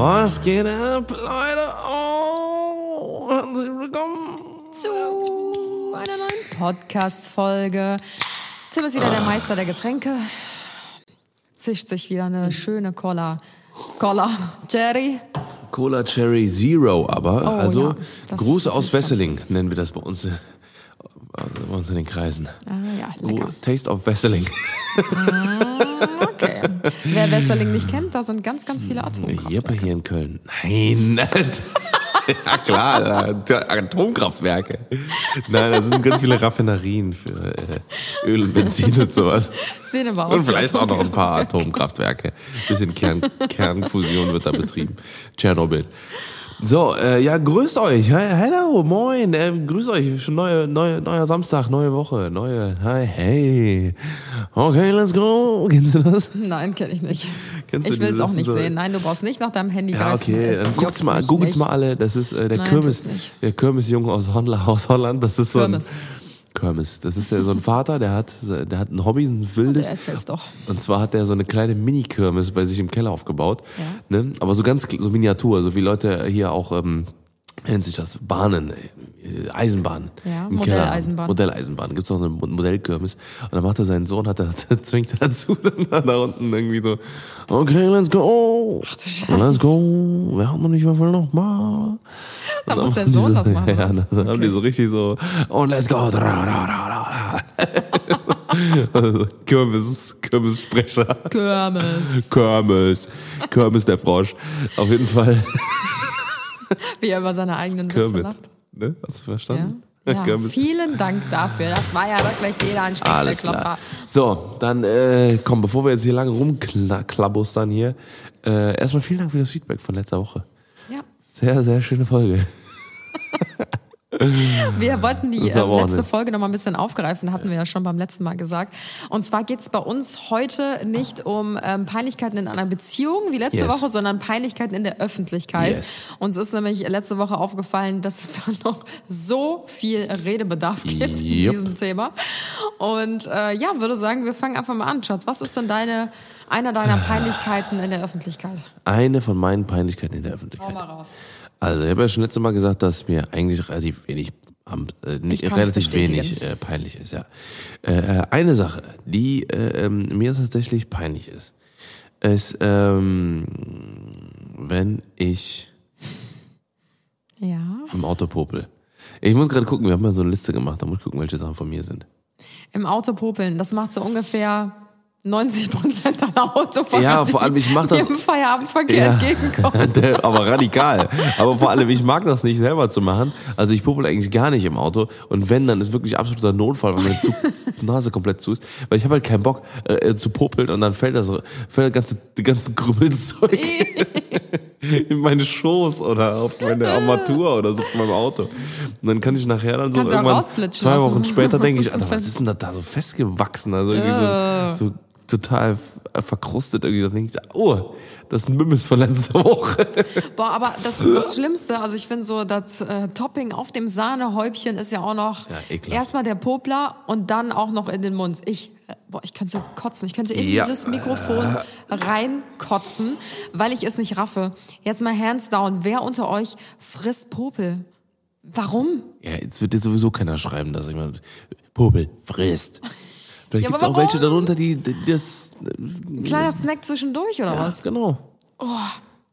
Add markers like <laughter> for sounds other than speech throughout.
Was geht ab, Leute? Oh, herzlich willkommen zu einer neuen Podcast-Folge. Tim ist wieder der Meister der Getränke. Zischt sich wieder eine schöne Cola. Cola. Jerry. Cola Cherry Zero, aber Oh, also ja, Gruß aus Wesseling nennen wir das bei uns, bei uns in den Kreisen. Ah, ja, lecker. Taste of Wesseling. Okay. Wer Wesseling nicht kennt, da sind ganz, ganz viele Atomkraftwerke. Jeppe hier in Köln. Nein, <laughs> ja klar, Atomkraftwerke. Nein, da sind ganz viele Raffinerien für äh, Öl und Benzin und sowas. Sehen aber aus Und vielleicht auch noch ein paar Atomkraftwerke. Atomkraftwerke. bisschen Kern, Kernfusion wird da betrieben. Tschernobyl. So, äh, ja, grüßt euch. Hello, moin. Äh, grüßt euch. Schon neue, neue, neuer Samstag, neue Woche, neue. Hi, hey. Okay, let's go. <laughs> Kennst du das? Nein, kenne ich nicht. Kennst ich will es auch nicht so- sehen. Nein, du brauchst nicht nach deinem Handy Ja, greifen. okay, Es dann guckt's mal, googelt's mal alle. Das ist äh, der Nein, Kirmes, der Kirmesjunge aus, Holland, aus Holland. Das ist so ein Kirmes. Kirmes. Das ist ja so ein Vater, der hat, der hat ein Hobby, ein wildes. erzähl's doch. Und zwar hat er so eine kleine Mini-Kirmes bei sich im Keller aufgebaut. Ja. Ne? Aber so ganz so Miniatur, so wie Leute hier auch, ähm, nennt sich das, Bahnen, äh, Eisenbahn. Ja, haben. Modelleisenbahn. Modelleisenbahn. Gibt's auch eine Mo- Modellkirmes. Und dann macht er seinen Sohn, hat er, <laughs> zwingt er dazu, <laughs> dann da unten irgendwie so, okay, let's go. Let's go. Wir haben noch nicht, was will noch mal. Da muss der Sohn haben <laughs> das machen, Ja, dann haben Okay. die so richtig so, und let's go. Dra. Kirmes, Kirmessprecher. Kirmes. Kirmes. Kirmes der Frosch. Auf jeden Fall. <laughs> Wie er über seine eigenen Witze lacht. Ne? Hast du Ja. verstanden? <laughs> Ja, Kermit. vielen Dank dafür. Das war ja wirklich jeder ein Alles klar. So, dann äh, komm, bevor wir jetzt hier lange rumklabustern hier, äh, erstmal vielen Dank für das Feedback von letzter Woche. Ja. Sehr, sehr schöne Folge. <laughs> Wir wollten die auch letzte. Folge noch mal ein bisschen aufgreifen, hatten wir ja schon beim letzten Mal gesagt. Und zwar geht es bei uns heute nicht um ähm, Peinlichkeiten in einer Beziehung wie letzte Yes. Woche, sondern Peinlichkeiten in der Öffentlichkeit. Yes. Uns ist nämlich letzte Woche aufgefallen, dass es da noch so viel Redebedarf gibt Jupp. in diesem Thema. Und äh, ja, würde sagen, wir fangen einfach mal an, Schatz. Was ist denn deine, einer deiner Peinlichkeiten in der Öffentlichkeit? Eine von meinen Peinlichkeiten in der Hau Öffentlichkeit. mal raus. Also, ich habe ja schon letztes Mal gesagt, dass mir eigentlich relativ wenig, äh, relativ wenig äh, peinlich ist, ja. Äh, eine Sache, die äh, ähm, mir tatsächlich peinlich ist, ist, ähm, wenn ich Ja. im Auto popel. Ich muss gerade gucken, wir haben ja so eine Liste gemacht, da muss ich gucken, welche Sachen von mir sind. Im Auto popeln, das macht so ungefähr 90 Prozent deiner Autofahrer. Ja, vor allem, ich mach das- Im Feierabendverkehr entgegenkommen. <laughs> Der- aber radikal. Aber vor allem, ich mag das nicht selber zu machen. Also ich popel eigentlich gar nicht im Auto. Und wenn, dann ist wirklich absoluter Notfall, wenn meine <laughs> Nase komplett zu ist. Weil ich habe halt keinen Bock äh, zu popeln und dann fällt das, fällt das ganze, die ganze Krümmelzeug <laughs> in meine Schoß oder auf meine Armatur oder so von meinem Auto. Und dann kann ich nachher dann so Kannst irgendwann zwei Wochen später denke ich, Alter, was ist denn da, da so festgewachsen? Also irgendwie so, so total f- verkrustet irgendwie. Da denke ich, oh, das ist ein Mimmis von letzter Woche. <laughs> Boah, aber das, das Schlimmste, also ich finde so, das äh, Topping auf dem Sahnehäubchen ist ja auch noch Ja, erstmal der Popler und dann auch noch in den Mund. Ich, äh, boah, ich könnte kotzen. Ich könnte in Ja. dieses Mikrofon reinkotzen, weil ich es nicht raffe. Jetzt mal hands down. Wer unter euch frisst Popel? Warum? Ja, jetzt wird dir sowieso keiner schreiben, dass ich mal Popel frisst. Vielleicht Ja, gibt's aber auch welche darunter, die, die das. Ein kleiner Snack zwischendurch oder Ja, was? genau.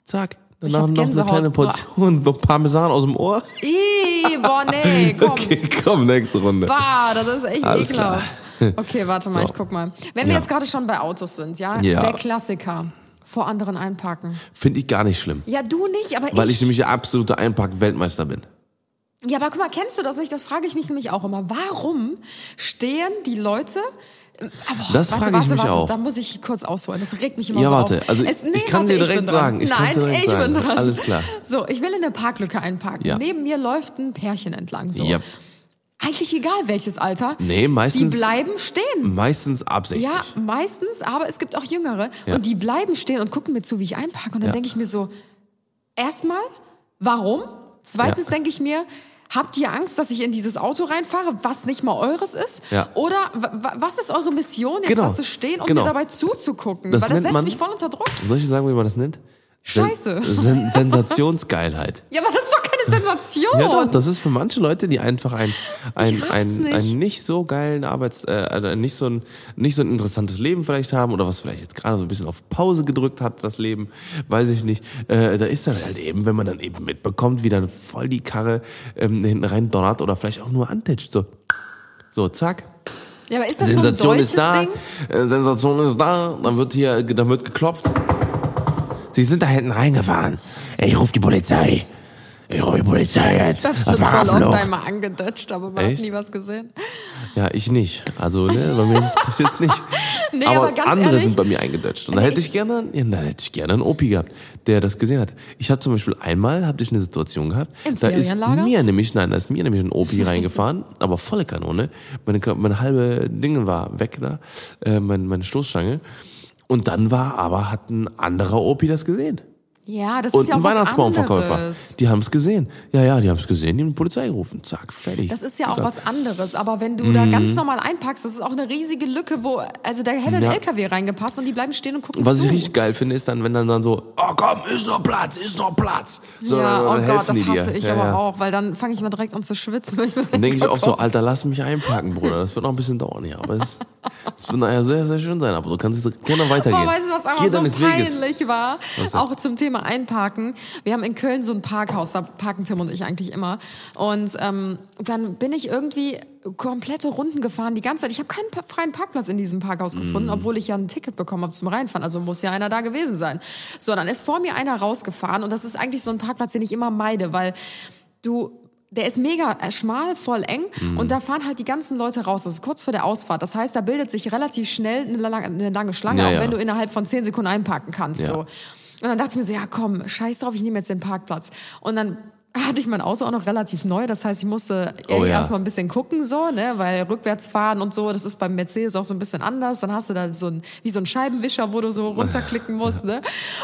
Zack. Ich Danach noch eine kleine Portion <laughs> Parmesan aus dem Ohr. Ih, boah, nee, <laughs> komm. Okay, komm, nächste Runde. Bah, das ist echt Alles ekelhaft. <laughs> Okay, warte mal, So. ich guck mal. Wenn wir Ja. jetzt gerade schon bei Autos sind, ja, Ja. der Klassiker. Vor anderen einparken. Finde ich gar nicht schlimm. Ja, du nicht, aber Weil ich ich. nämlich der absolute Einpack-Weltmeister bin. Ja, aber guck mal, kennst du das nicht? Das frage ich mich nämlich auch immer. Warum stehen die Leute. äh, Aber, Das warte, frage ich warte, mich warte, auch. Da muss ich kurz ausholen. Das regt mich immer Ja, so warte. auf. Also Es- nee, ich kann warte, dir direkt sagen. Ich Nein, dir direkt ich sagen. bin dran. Alles klar. So, ich will in eine Parklücke einparken. Ja. Neben mir läuft ein Pärchen entlang. So. Ja. Eigentlich egal welches Alter. Nee, Die meistens, bleiben stehen. meistens ab 60. Ja, meistens, aber es gibt auch Jüngere. Und die bleiben stehen und gucken mir zu, wie ich einparke. Und dann denke ich mir so, erstmal, warum? Zweitens denke ich mir, habt ihr Angst, dass ich in dieses Auto reinfahre, was nicht mal eures ist? Ja. Oder wa- wa- was ist eure Mission, jetzt Genau. da zu stehen und Genau. mir dabei zuzugucken? Das Weil das setzt man- mich voll unter Druck. Soll ich sagen, wie man das nennt? Scheiße. Sen <laughs> Sensationsgeilheit. Ja, aber das ist doch keine Sensation. Ja, doch, das ist für manche Leute, die einfach ein, ein, ein, nicht. ein nicht so geilen Arbeits-, äh, also nicht so ein, nicht so ein interessantes Leben vielleicht haben oder was vielleicht jetzt gerade so ein bisschen auf Pause gedrückt hat, das Leben, weiß ich nicht. Äh, da ist dann halt eben, wenn man dann eben mitbekommt, wie dann voll die Karre ähm, hinten rein donnert oder vielleicht auch nur antitscht, so. So, zack. Ja, aber ist das Sensation so ein deutsches ist da, Ding? äh, Sensation ist da, dann wird hier, dann wird geklopft. Sie sind da hinten reingefahren. Ich ruf die Polizei. Ich ruf die Polizei jetzt. Ich hab schon voll oft einmal angedutscht, aber man hat Echt? nie was gesehen. Ja, ich nicht. Also, ne, bei mir ist es bis jetzt nicht. <laughs> Nee, aber aber andere ehrlich- sind bei mir eingedutscht. Und da hätte ich gerne, ja, da hätte ich gerne einen Opi gehabt, der das gesehen hat. Ich habe zum Beispiel einmal, habe ich eine Situation gehabt, Im da ist mir nämlich, nein, da ist mir nämlich ein Opi <laughs> reingefahren, aber volle Kanone. Meine, meine halbe Dinge war weg da, äh, meine, meine Stoßstange. Und dann war aber, hat ein anderer Opi das gesehen. Ja, das Und ist ja auch ein was Weihnachtsbaumverkäufer. Die haben es gesehen. Ja, ja, die haben es gesehen, die haben die Polizei gerufen. Zack, fertig. Das ist ja auch was anderes. Aber wenn du da ganz normal einpackst, das ist auch eine riesige Lücke, wo, also da hätte ein Ja. LKW reingepasst und die bleiben stehen und gucken Was zu. ich richtig geil finde, ist dann, wenn dann, dann so, oh komm, ist noch Platz, ist noch Platz. So, ja, dann oh helfen Gott, das die dir. hasse ich ja, aber ja. auch, weil dann fange ich mal direkt an zu schwitzen. Wenn ich Dann denke ich auch so, oh Alter, lass mich einparken, Bruder. Das wird noch ein bisschen dauern hier. Aber es, es wird nachher sehr, sehr schön sein. Aber du kannst gerne weitergehen. Boah, weißt du, was Geh einfach so deines Weges. peinlich war? Auch zum Thema Einparken. Wir haben in Köln so ein Parkhaus, da parken Tim und ich eigentlich immer. Und ähm, dann bin ich irgendwie komplette Runden gefahren die ganze Zeit. Ich habe keinen freien Parkplatz in diesem Parkhaus gefunden, obwohl ich ja ein Ticket bekommen habe zum Reinfahren. Also muss ja einer da gewesen sein. So, dann ist vor mir einer rausgefahren und das ist eigentlich so ein Parkplatz, den ich immer meide, weil du der ist mega äh, schmal, voll eng und da fahren halt die ganzen Leute raus. Das ist kurz vor der Ausfahrt. Das heißt, da bildet sich relativ schnell eine lange, eine lange Schlange, Ja, auch ja. wenn du innerhalb von zehn Sekunden einparken kannst. Ja. So. Und dann dachte ich mir so, ja komm, scheiß drauf, ich nehme jetzt den Parkplatz. Und dann hatte ich mein Auto auch noch relativ neu. Das heißt, ich musste Oh ja. erstmal ein bisschen gucken, so, ne, weil rückwärts fahren und so, das ist beim Mercedes auch so ein bisschen anders. Dann hast du da so ein, wie so ein Scheibenwischer, wo du so <laughs> runterklicken musst, ne.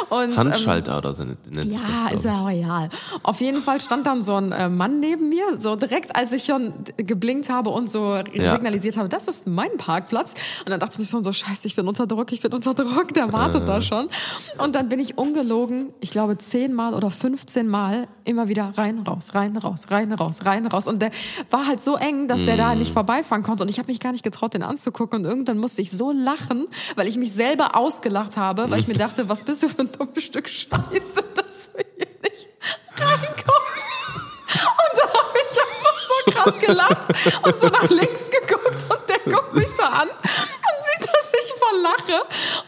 Und, ähm, Handschalter oder so nennt sich das, ja, ist ja real. Auf jeden Fall stand dann so ein äh, Mann neben mir, so direkt als ich schon geblinkt habe und so Ja. signalisiert habe, das ist mein Parkplatz. Und dann dachte ich mir schon so, scheiße, ich bin unter Druck, ich bin unter Druck, der wartet da schon. Und dann bin ich ungelogen, ich glaube zehnmal oder 15 Mal immer wieder rein, raus, rein, raus, rein, raus, rein, raus. Und der war halt so eng, dass der Mm. da nicht vorbeifahren konnte. Und ich habe mich gar nicht getraut, den anzugucken. Und irgendwann musste ich so lachen, weil ich mich selber ausgelacht habe, weil ich mir dachte, was bist du für ein dummes Stück Scheiße, <laughs> dass du hier nicht reinkommst. Und da habe ich einfach so krass gelacht und so nach links geguckt und der guckt mich so an und sieht, voll lache.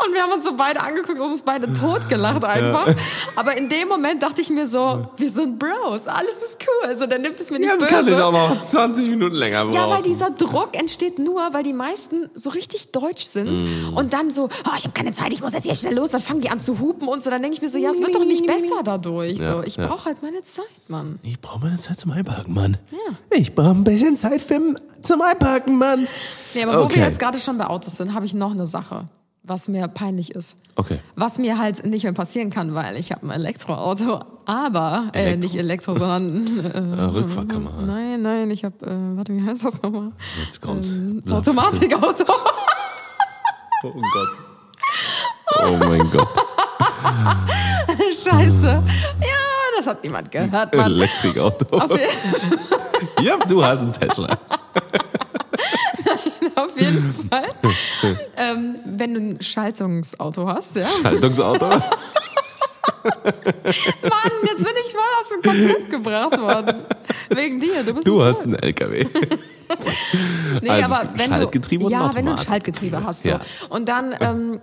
Und wir haben uns so beide angeguckt und uns beide tot gelacht einfach. Aber in dem Moment dachte ich mir so, wir sind Bros, alles ist cool. Also der nimmt es mir nicht Jetzt böse. kann ich auch noch 20 Minuten länger brauchen. Ja, weil dieser Druck entsteht nur, weil die meisten so richtig deutsch sind Mm. und dann so, oh, ich habe keine Zeit, ich muss jetzt hier schnell los, dann fangen die an zu hupen und so. Dann denke ich mir so, ja, es wird doch nicht besser dadurch. Ja, so, ich ja. brauche halt meine Zeit, Mann. Ich brauche meine Zeit zum Einparken, Mann. Ich brauche ein bisschen Zeit für, zum Einparken, Mann. Nee, aber wo Okay. wir jetzt gerade schon bei Autos sind, habe ich noch eine Sache, was mir peinlich ist. Okay. Was mir halt nicht mehr passieren kann, weil ich habe ein Elektroauto, aber äh, Elektro? nicht Elektro, sondern <laughs> Äh, Rückfahrkamera. nein, nein, ich habe, äh, warte, wie heißt das nochmal? Jetzt kommt's. Ähm, Automatikauto. Oh Gott. Oh mein Gott. <laughs> Scheiße. Ja, das hat niemand gehört, Mann. Elektrikauto. <laughs> Ja, du hast einen Tesla. Auf jeden Fall. ähm, wenn du ein Schaltungsauto hast, ja. Haltungsauto. <laughs> Mann, jetzt bin ich voll aus dem Konzept gebracht worden. Wegen dir, du bist Du hast einen LKW. <laughs> <laughs> Nee, Also aber wenn Schaltgetriebe du, ja, wenn du ein. Schaltgetriebe hast so. Ja. und dann ähm,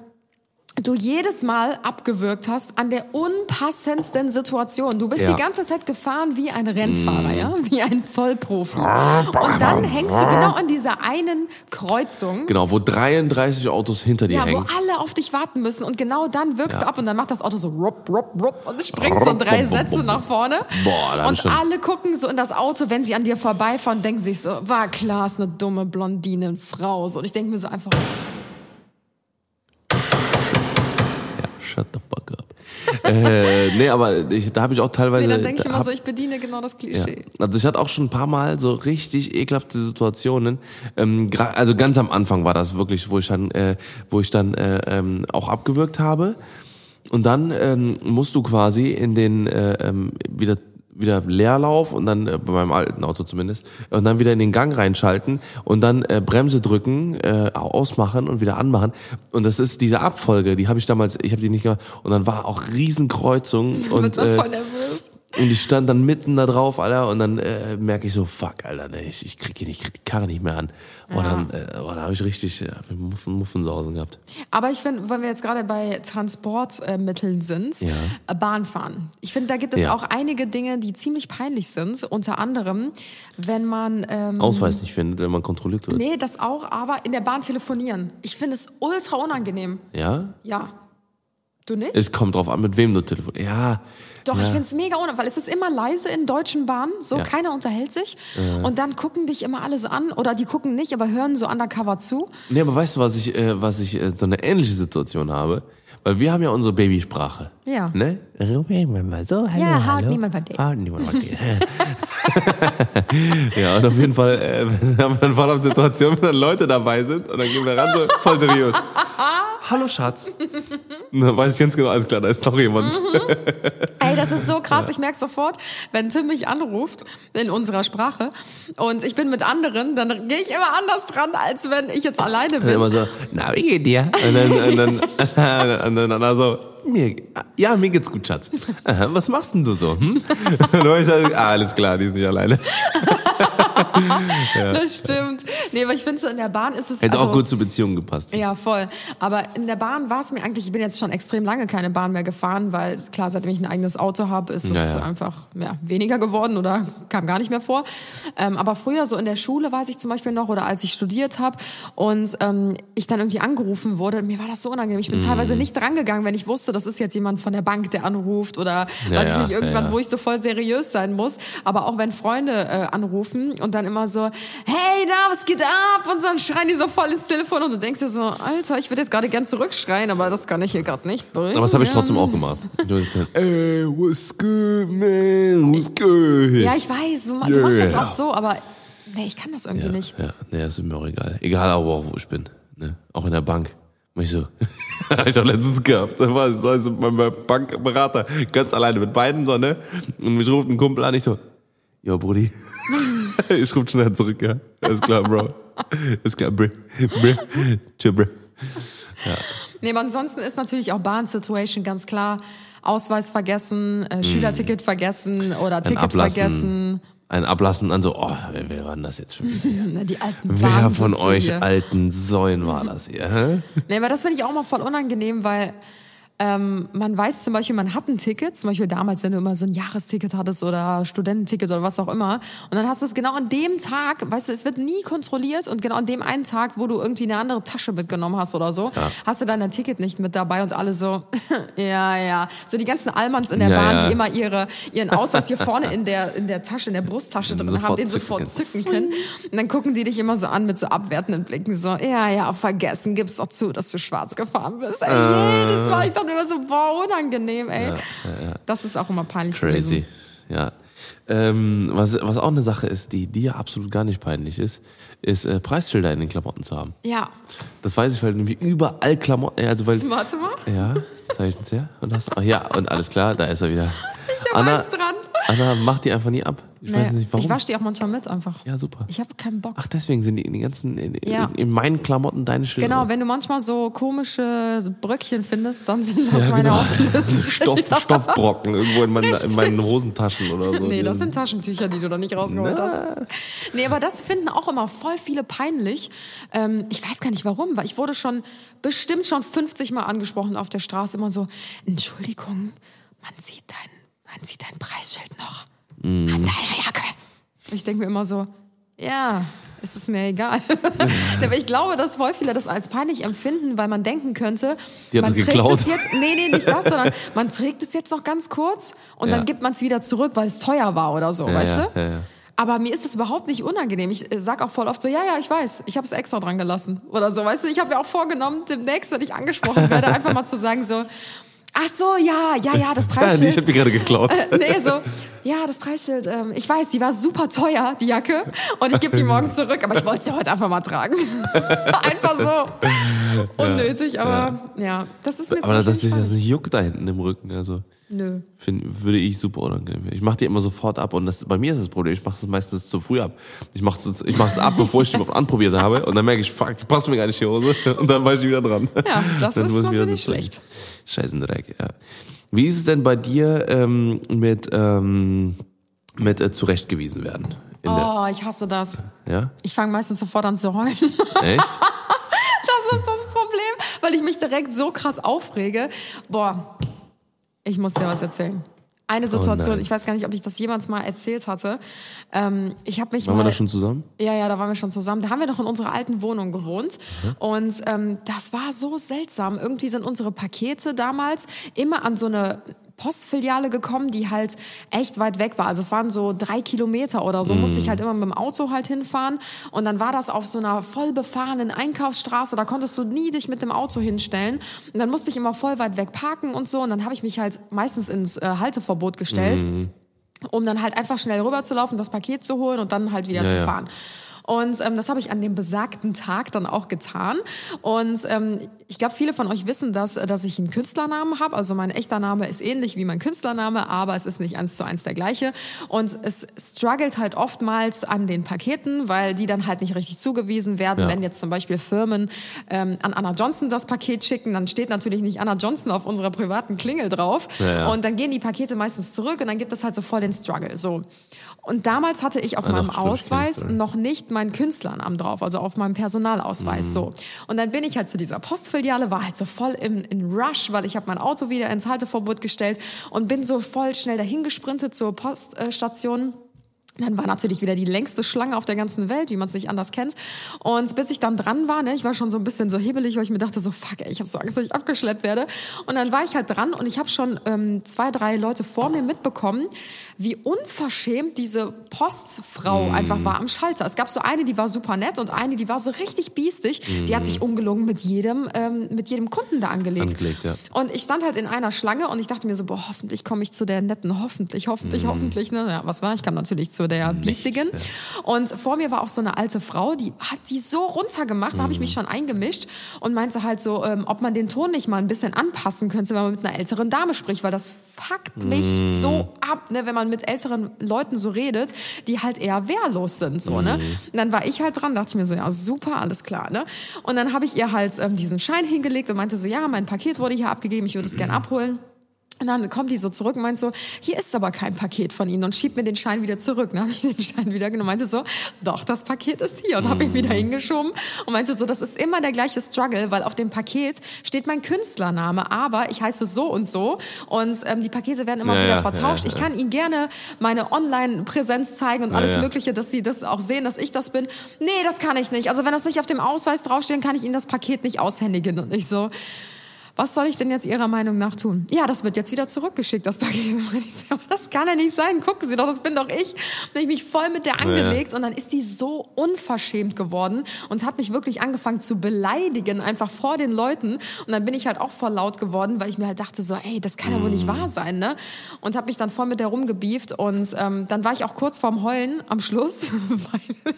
du jedes Mal abgewürgt hast an der unpassendsten Situation. Du bist Ja. Mm. die ganze Zeit gefahren wie ein Rennfahrer, ja, wie ein Vollprofi. Und dann hängst du genau an dieser einen Kreuzung. Genau, wo 33 Autos hinter dir Ja, wo hängen. alle auf dich warten müssen und genau dann wirkst Ja. du ab und dann macht das Auto so rupp, rupp, rupp und es springt so drei Sätze nach vorne. Boah, und schon- alle gucken so in das Auto, wenn sie an dir vorbeifahren denken sich so, war klar, ist eine dumme Blondine, Frau. So. Und ich denke mir so einfach, Ja, shut the fuck up. <laughs> äh, nee, aber ich, da habe ich auch teilweise. nee, dann denke ich da immer hab- so, ich bediene genau das Ja. Klischee. Also ich hatte auch schon ein paar Mal so richtig ekelhafte Situationen. Ähm, also ganz am Anfang war das wirklich, wo ich dann, äh, wo ich dann äh, ähm, auch abgewürgt habe. und dann ähm, musst du quasi in den äh, ähm, wieder wieder Leerlauf und dann äh, bei meinem alten Auto zumindest und dann wieder in den Gang reinschalten und dann äh, Bremse drücken, äh, ausmachen und wieder anmachen und das ist diese Abfolge, die habe ich damals, ich habe die nicht gemacht und dann war auch Riesenkreuzung und äh, voll nervös. Und ich stand dann mitten da drauf, Alter, und dann äh, merke ich so, fuck, Alter, ne, ich, ich krieg ich krieg die Karre nicht mehr an. Und Ja. dann, äh, oh, da habe ich richtig äh, Muffen, Muffensausen gehabt. Aber ich finde, wenn wir jetzt gerade bei Transportmitteln sind, Ja. äh, Bahnfahren. Ich finde, da gibt es Ja. auch einige Dinge, die ziemlich peinlich sind. Unter anderem, wenn man. Ähm, Ausweis nicht findet, wenn man kontrolliert wird. Nee, das auch, aber in der Bahn telefonieren. Ich finde es ultra unangenehm. Ja? Ja. Du nicht? Es kommt drauf an, mit wem du telefonierst. Ja. Doch, ja. ich finde es mega unangenehm, weil es ist immer leise in deutschen Bahnen, so Ja. keiner unterhält sich. Und dann gucken dich immer alle so an, oder die gucken nicht, aber hören so undercover zu. Nee, aber weißt du, was ich, äh, was ich äh, so eine ähnliche Situation habe? Weil wir haben ja unsere Babysprache. Ja. Ne? Mal so, hallo, Ja, haut niemand versteht. Haut niemand versteht. <laughs> <laughs> ja, und auf jeden Fall äh, <laughs> haben wir dann voll auf Situation, wenn dann Leute dabei sind und dann gehen wir ran, so voll seriös. Hallo Schatz. Dann weiß ich ganz genau, alles klar, da ist noch jemand. Ey, das ist so <laughs> krass. Ich merke sofort, wenn Tim mich anruft in unserer Sprache und ich bin mit anderen, dann gehe ich immer anders dran, als wenn ich jetzt alleine Und bin. immer so, na, wie geht dir? Und dann, und dann, <laughs> und dann, und dann so, mir, ja, mir geht's gut, Schatz. Aha, was machst denn du so? Hm? <laughs> Ich so, ah, alles klar, die ist nicht alleine. <laughs> Das stimmt. Nee, aber ich finde so in der Bahn ist es Hätte also, auch gut zur Beziehung gepasst. Ja, voll. Aber in der Bahn war es mir eigentlich, ich bin jetzt schon extrem lange keine Bahn mehr gefahren, weil klar, seitdem ich ein eigenes Auto habe, ist es Ja, ja. einfach ja, weniger geworden oder kam gar nicht mehr vor. Ähm, aber früher so in der Schule weiß ich zum Beispiel noch oder als ich studiert habe und ähm, ich dann irgendwie angerufen wurde, mir war das so unangenehm. Ich bin Mhm. teilweise nicht drangegangen, wenn ich wusste, das ist jetzt jemand von der Bank, der anruft oder Ja, weiß ich nicht, irgendwann, ja, wo ich so voll seriös sein muss. Aber auch wenn Freunde äh, anrufen und dann immer so, hey, da, was geht ab? Und dann schreien die so voll ins Telefon und du denkst dir so, Alter, ich würde jetzt gerade gern zurückschreien, aber das kann ich hier gerade nicht bringen. Aber das habe ich trotzdem auch gemacht. <laughs> Ey, what's good, man? What's good? Ja, ich weiß, du, du machst das auch so, aber nee, ich kann das irgendwie ja, nicht. Ja, nee, das ist mir auch egal. Egal aber auch, wo ich bin. Ne? Auch in der Bank. Mach ich so. <laughs> <laughs> Hab ich auch letztens gehabt. Da war ich also mein Bankberater ganz alleine mit beiden so, ne? Und mich ruft ein Kumpel an, ich so, yo, Brudi. <laughs> ich ruf schnell zurück, ja. Alles klar, Bro. Alles klar, Bro. Bro. Chill, Bro. Nee, aber ansonsten ist natürlich auch Bahn-Situation ganz klar. Ausweis vergessen, äh, Schülerticket vergessen oder Ticket vergessen. Ein Ablassen an so, oh, wer, war denn das jetzt schon wieder? <laughs> Die alten Wer von euch hier. alten Säuen war das hier? Hä? Nee, aber das finde ich auch mal voll unangenehm, weil ähm, man weiß zum Beispiel, man hat ein Ticket, zum Beispiel damals, wenn du immer so ein Jahresticket hattest oder Studententicket oder was auch immer, und dann hast du es genau an dem Tag, weißt du, es wird nie kontrolliert und genau an dem einen Tag, wo du irgendwie eine andere Tasche mitgenommen hast oder so, hast du dann dein Ticket nicht mit dabei und alle so, <laughs> ja, ja, so die ganzen Allmanns in der Ja, Bahn, ja. die immer ihre, ihren Ausweis hier vorne in der, in der Tasche, in der Brusttasche drin haben, den sofort zücken können. Und dann gucken die dich immer so an mit so abwertenden Blicken, so, ja, ja, vergessen, gib's doch zu, dass du schwarz gefahren bist. Ey, Äh. jedes Mal, ich dachte immer so, boah, unangenehm, ey. Das ist auch immer peinlich Crazy. gewesen. Ja. Ähm, was, was auch eine Sache ist, die dir absolut gar nicht peinlich ist, ist äh, Preisschilder in den Klamotten zu haben. Ja, Das weiß ich, weil nämlich überall Klamotten, also weil, warte mal. ja, Zeichen's her und das, ach ja, und alles klar, da ist er wieder. Ich hab eins dran. Anna macht die einfach nie ab. Ich weiß Nee, nicht warum. Ich wasche die auch manchmal mit einfach. ja, super. Ich habe keinen Bock. Ach, deswegen sind die in den ganzen, in, Ja. in meinen Klamotten deine Schilder. Genau, wenn du manchmal so komische Bröckchen findest, dann sind das ja, meine genau. aufgelösten <laughs> Stoff. Stoffbrocken irgendwo in, meinen- <laughs> in meinen. Hosentaschen oder so. Nee, das sind Taschentücher, die du da nicht rausgeholt hast. Nee, aber das finden auch immer voll viele peinlich. Ähm, ich weiß gar nicht warum, weil ich wurde schon bestimmt schon 50 Mal angesprochen auf der Straße, immer so, Entschuldigung, man sieht dein, man sieht dein Preisschild noch Mhm. an deiner Jacke. Ich denke mir immer so, ja, es ist mir egal. <laughs> Aber ich glaube, dass voll viele das als peinlich empfinden, weil man denken könnte, Die man trägt es jetzt, nee, nee, nicht das, <laughs> sondern man trägt es jetzt noch ganz kurz und Ja. dann gibt man es wieder zurück, weil es teuer war oder so, Ja, weißt ja, du? Aber mir ist es überhaupt nicht unangenehm. Ich äh, sag auch voll oft so, ja, ja, ich weiß, ich habe es extra dran gelassen oder so, weißt du? Ich habe mir auch vorgenommen, demnächst, wenn ich angesprochen werde, <laughs> einfach mal zu sagen so, Ach so, ja, ja, ja, das <laughs> Ja, Preisschild. ich hab die gerade geklaut. Äh, nee, so, ja, das Preisschild, ähm, ich weiß, die war super teuer, die Jacke. Und ich gebe die morgen zurück, aber ich wollte sie heute einfach mal tragen. <laughs> einfach so. Unnötig, aber ja, das ist mir Aber zum dass sich das nicht juckt da hinten im Rücken, also Nö. find, würde ich super unangenehm. Ich mache die immer sofort ab und das, bei mir ist das Problem, ich mache das meistens zu früh ab. Ich mache es ich mach's ab, bevor ich die überhaupt anprobiert habe und dann merke ich, fuck, die passt mir gar nicht die Hose und dann war ich wieder dran. Ja, das Dann ist natürlich schlecht. Scheißen Dreck, ja. Wie ist es denn bei dir ähm, mit, ähm, mit äh, zurechtgewiesen werden? Oh, ich hasse das. ja? Ich fange meistens sofort an zu heulen. Echt? <laughs> Das ist das Problem, weil ich mich direkt so krass aufrege. Boah, ich muss dir was erzählen. Eine Situation, Oh ich weiß gar nicht, ob ich das jemals mal erzählt hatte. Ähm, ich habe mich Waren mal. wir da schon zusammen? Ja, ja, da waren wir schon zusammen. Da haben wir noch in unserer alten Wohnung gewohnt. Mhm. Und ähm, das war so seltsam. Irgendwie sind unsere Pakete damals immer an so eine Postfiliale gekommen, die halt echt weit weg war. Also es waren so drei Kilometer oder so, musste ich halt immer mit dem Auto halt hinfahren. Und dann war das auf so einer voll befahrenen Einkaufsstraße, da konntest du nie dich mit dem Auto hinstellen. Und dann musste ich immer voll weit weg parken und so. Und dann habe ich mich halt meistens ins äh, Halteverbot gestellt um dann halt einfach schnell rüber zu laufen, das Paket zu holen und dann halt wieder Ja, zu ja. Und ähm, das habe ich an dem besagten Tag dann auch getan. Und ähm, ich glaube, viele von euch wissen, dass, dass ich einen Künstlernamen habe. Also mein echter Name ist ähnlich wie mein Künstlername, aber es ist nicht eins zu eins der gleiche. Und es struggelt halt oftmals an den Paketen, weil die dann halt nicht richtig zugewiesen werden. Ja. Wenn jetzt zum Beispiel Firmen ähm, an Anna Johnson das Paket schicken, dann steht natürlich nicht Anna Johnson auf unserer privaten Klingel drauf. Ja, ja. Und dann gehen die Pakete meistens zurück und dann gibt es halt so voll den Struggle. So. Und damals hatte ich auf Ah, doch, meinem Ausweis noch nicht meinen Künstlernamen drauf, also auf meinem Personalausweis Mhm. so. Und dann bin ich halt zu dieser Postfiliale, war halt so voll im, in Rush, weil ich habe mein Auto wieder ins Halteverbot gestellt und bin so voll schnell dahin gesprintet zur Poststation. Dann war natürlich wieder die längste Schlange auf der ganzen Welt, wie man es nicht anders kennt. Und bis ich dann dran war, ne, ich war schon so ein bisschen so hebelig, weil ich mir dachte so, fuck, ey, ich habe so Angst, dass ich abgeschleppt werde. Und dann war ich halt dran und ich habe schon ähm, zwei, drei Leute vor mir mitbekommen, wie unverschämt diese Postfrau einfach war am Schalter. Es gab so eine, die war super nett und eine, die war so richtig biestig. Die hat sich ungelungen mit jedem, ähm, mit jedem Kunden da angelegt. Angelegt, ja. Und ich stand halt in einer Schlange und ich dachte mir so, boah, hoffentlich komme ich zu der netten, hoffentlich, hoffentlich, hoffentlich. Ne? Ja, was war? Ich kam natürlich zu der Biestigen. Und vor mir war auch so eine alte Frau, die hat die so runtergemacht, da habe ich mich schon eingemischt und meinte halt so, ähm, ob man den Ton nicht mal ein bisschen anpassen könnte, wenn man mit einer älteren Dame spricht, weil das fuckt mich so ab, ne, wenn man mit älteren Leuten so redet, die halt eher wehrlos sind. So, ne? Und dann war ich halt dran, dachte ich mir so, ja, super, alles klar. Ne? Und dann habe ich ihr halt ähm, diesen Schein hingelegt und meinte so, ja, mein Paket wurde hier abgegeben, ich würde es gern abholen. Und dann kommt die so zurück und meint so, hier ist aber kein Paket von Ihnen und schiebt mir den Schein wieder zurück. Dann habe ich <laughs> den Schein wieder genommen und meinte so, doch, das Paket ist hier und habe ihn wieder hingeschoben und meinte so, das ist immer der gleiche Struggle, weil auf dem Paket steht mein Künstlername, aber ich heiße so und so und ähm, die Pakete werden immer Ja, wieder vertauscht. ja, Ich ja. kann Ihnen gerne meine Online-Präsenz zeigen und alles. Mögliche, dass Sie das auch sehen, dass ich das bin. Nee, das kann ich nicht. Also wenn das nicht auf dem Ausweis draufsteht, kann ich Ihnen das Paket nicht aushändigen. Und ich so, was soll ich denn jetzt Ihrer Meinung nach tun? Ja, das wird jetzt wieder zurückgeschickt, das Paket. Und <laughs> das kann ja nicht sein. Gucken Sie doch, das bin doch ich. Dann habe ich mich voll mit der angelegt und dann ist die so unverschämt geworden und hat mich wirklich angefangen zu beleidigen, einfach vor den Leuten. Und dann bin ich halt auch voll laut geworden, weil ich mir halt dachte so, ey, das kann ja wohl nicht wahr sein, ne? Und habe mich dann voll mit der rumgebieft und ähm, dann war ich auch kurz vorm Heulen am Schluss, <laughs> weil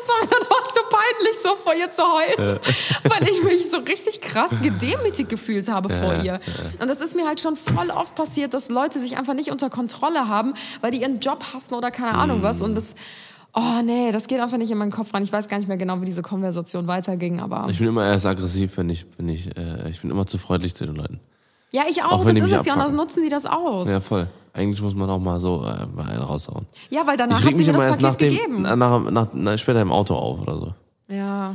das war mir dann auch so peinlich, so vor ihr zu heulen, <laughs> weil ich mich so richtig krass gedemütigt gefühlt habe vor ihr. Und das ist mir halt schon voll oft passiert, dass Leute sich einfach nicht unter Kontrolle haben, weil die ihren Job hassen oder keine Ahnung was. Und das, oh nee, das geht einfach nicht in meinen Kopf rein. Ich weiß gar nicht mehr genau, wie diese Konversation weiterging, aber Ich bin immer erst aggressiv, wenn ich, wenn ich, äh, ich bin immer zu freundlich zu den Leuten. ja, ich auch. Auch das ist es ja und das abfucken. nutzen die das aus. Ja, Ja, voll. Eigentlich muss man auch mal so äh, mal einen raushauen. weil danach hat sie mir immer das erst Paket nach dem, gegeben. nach, nach, nach, später im Auto auf oder so. Ja.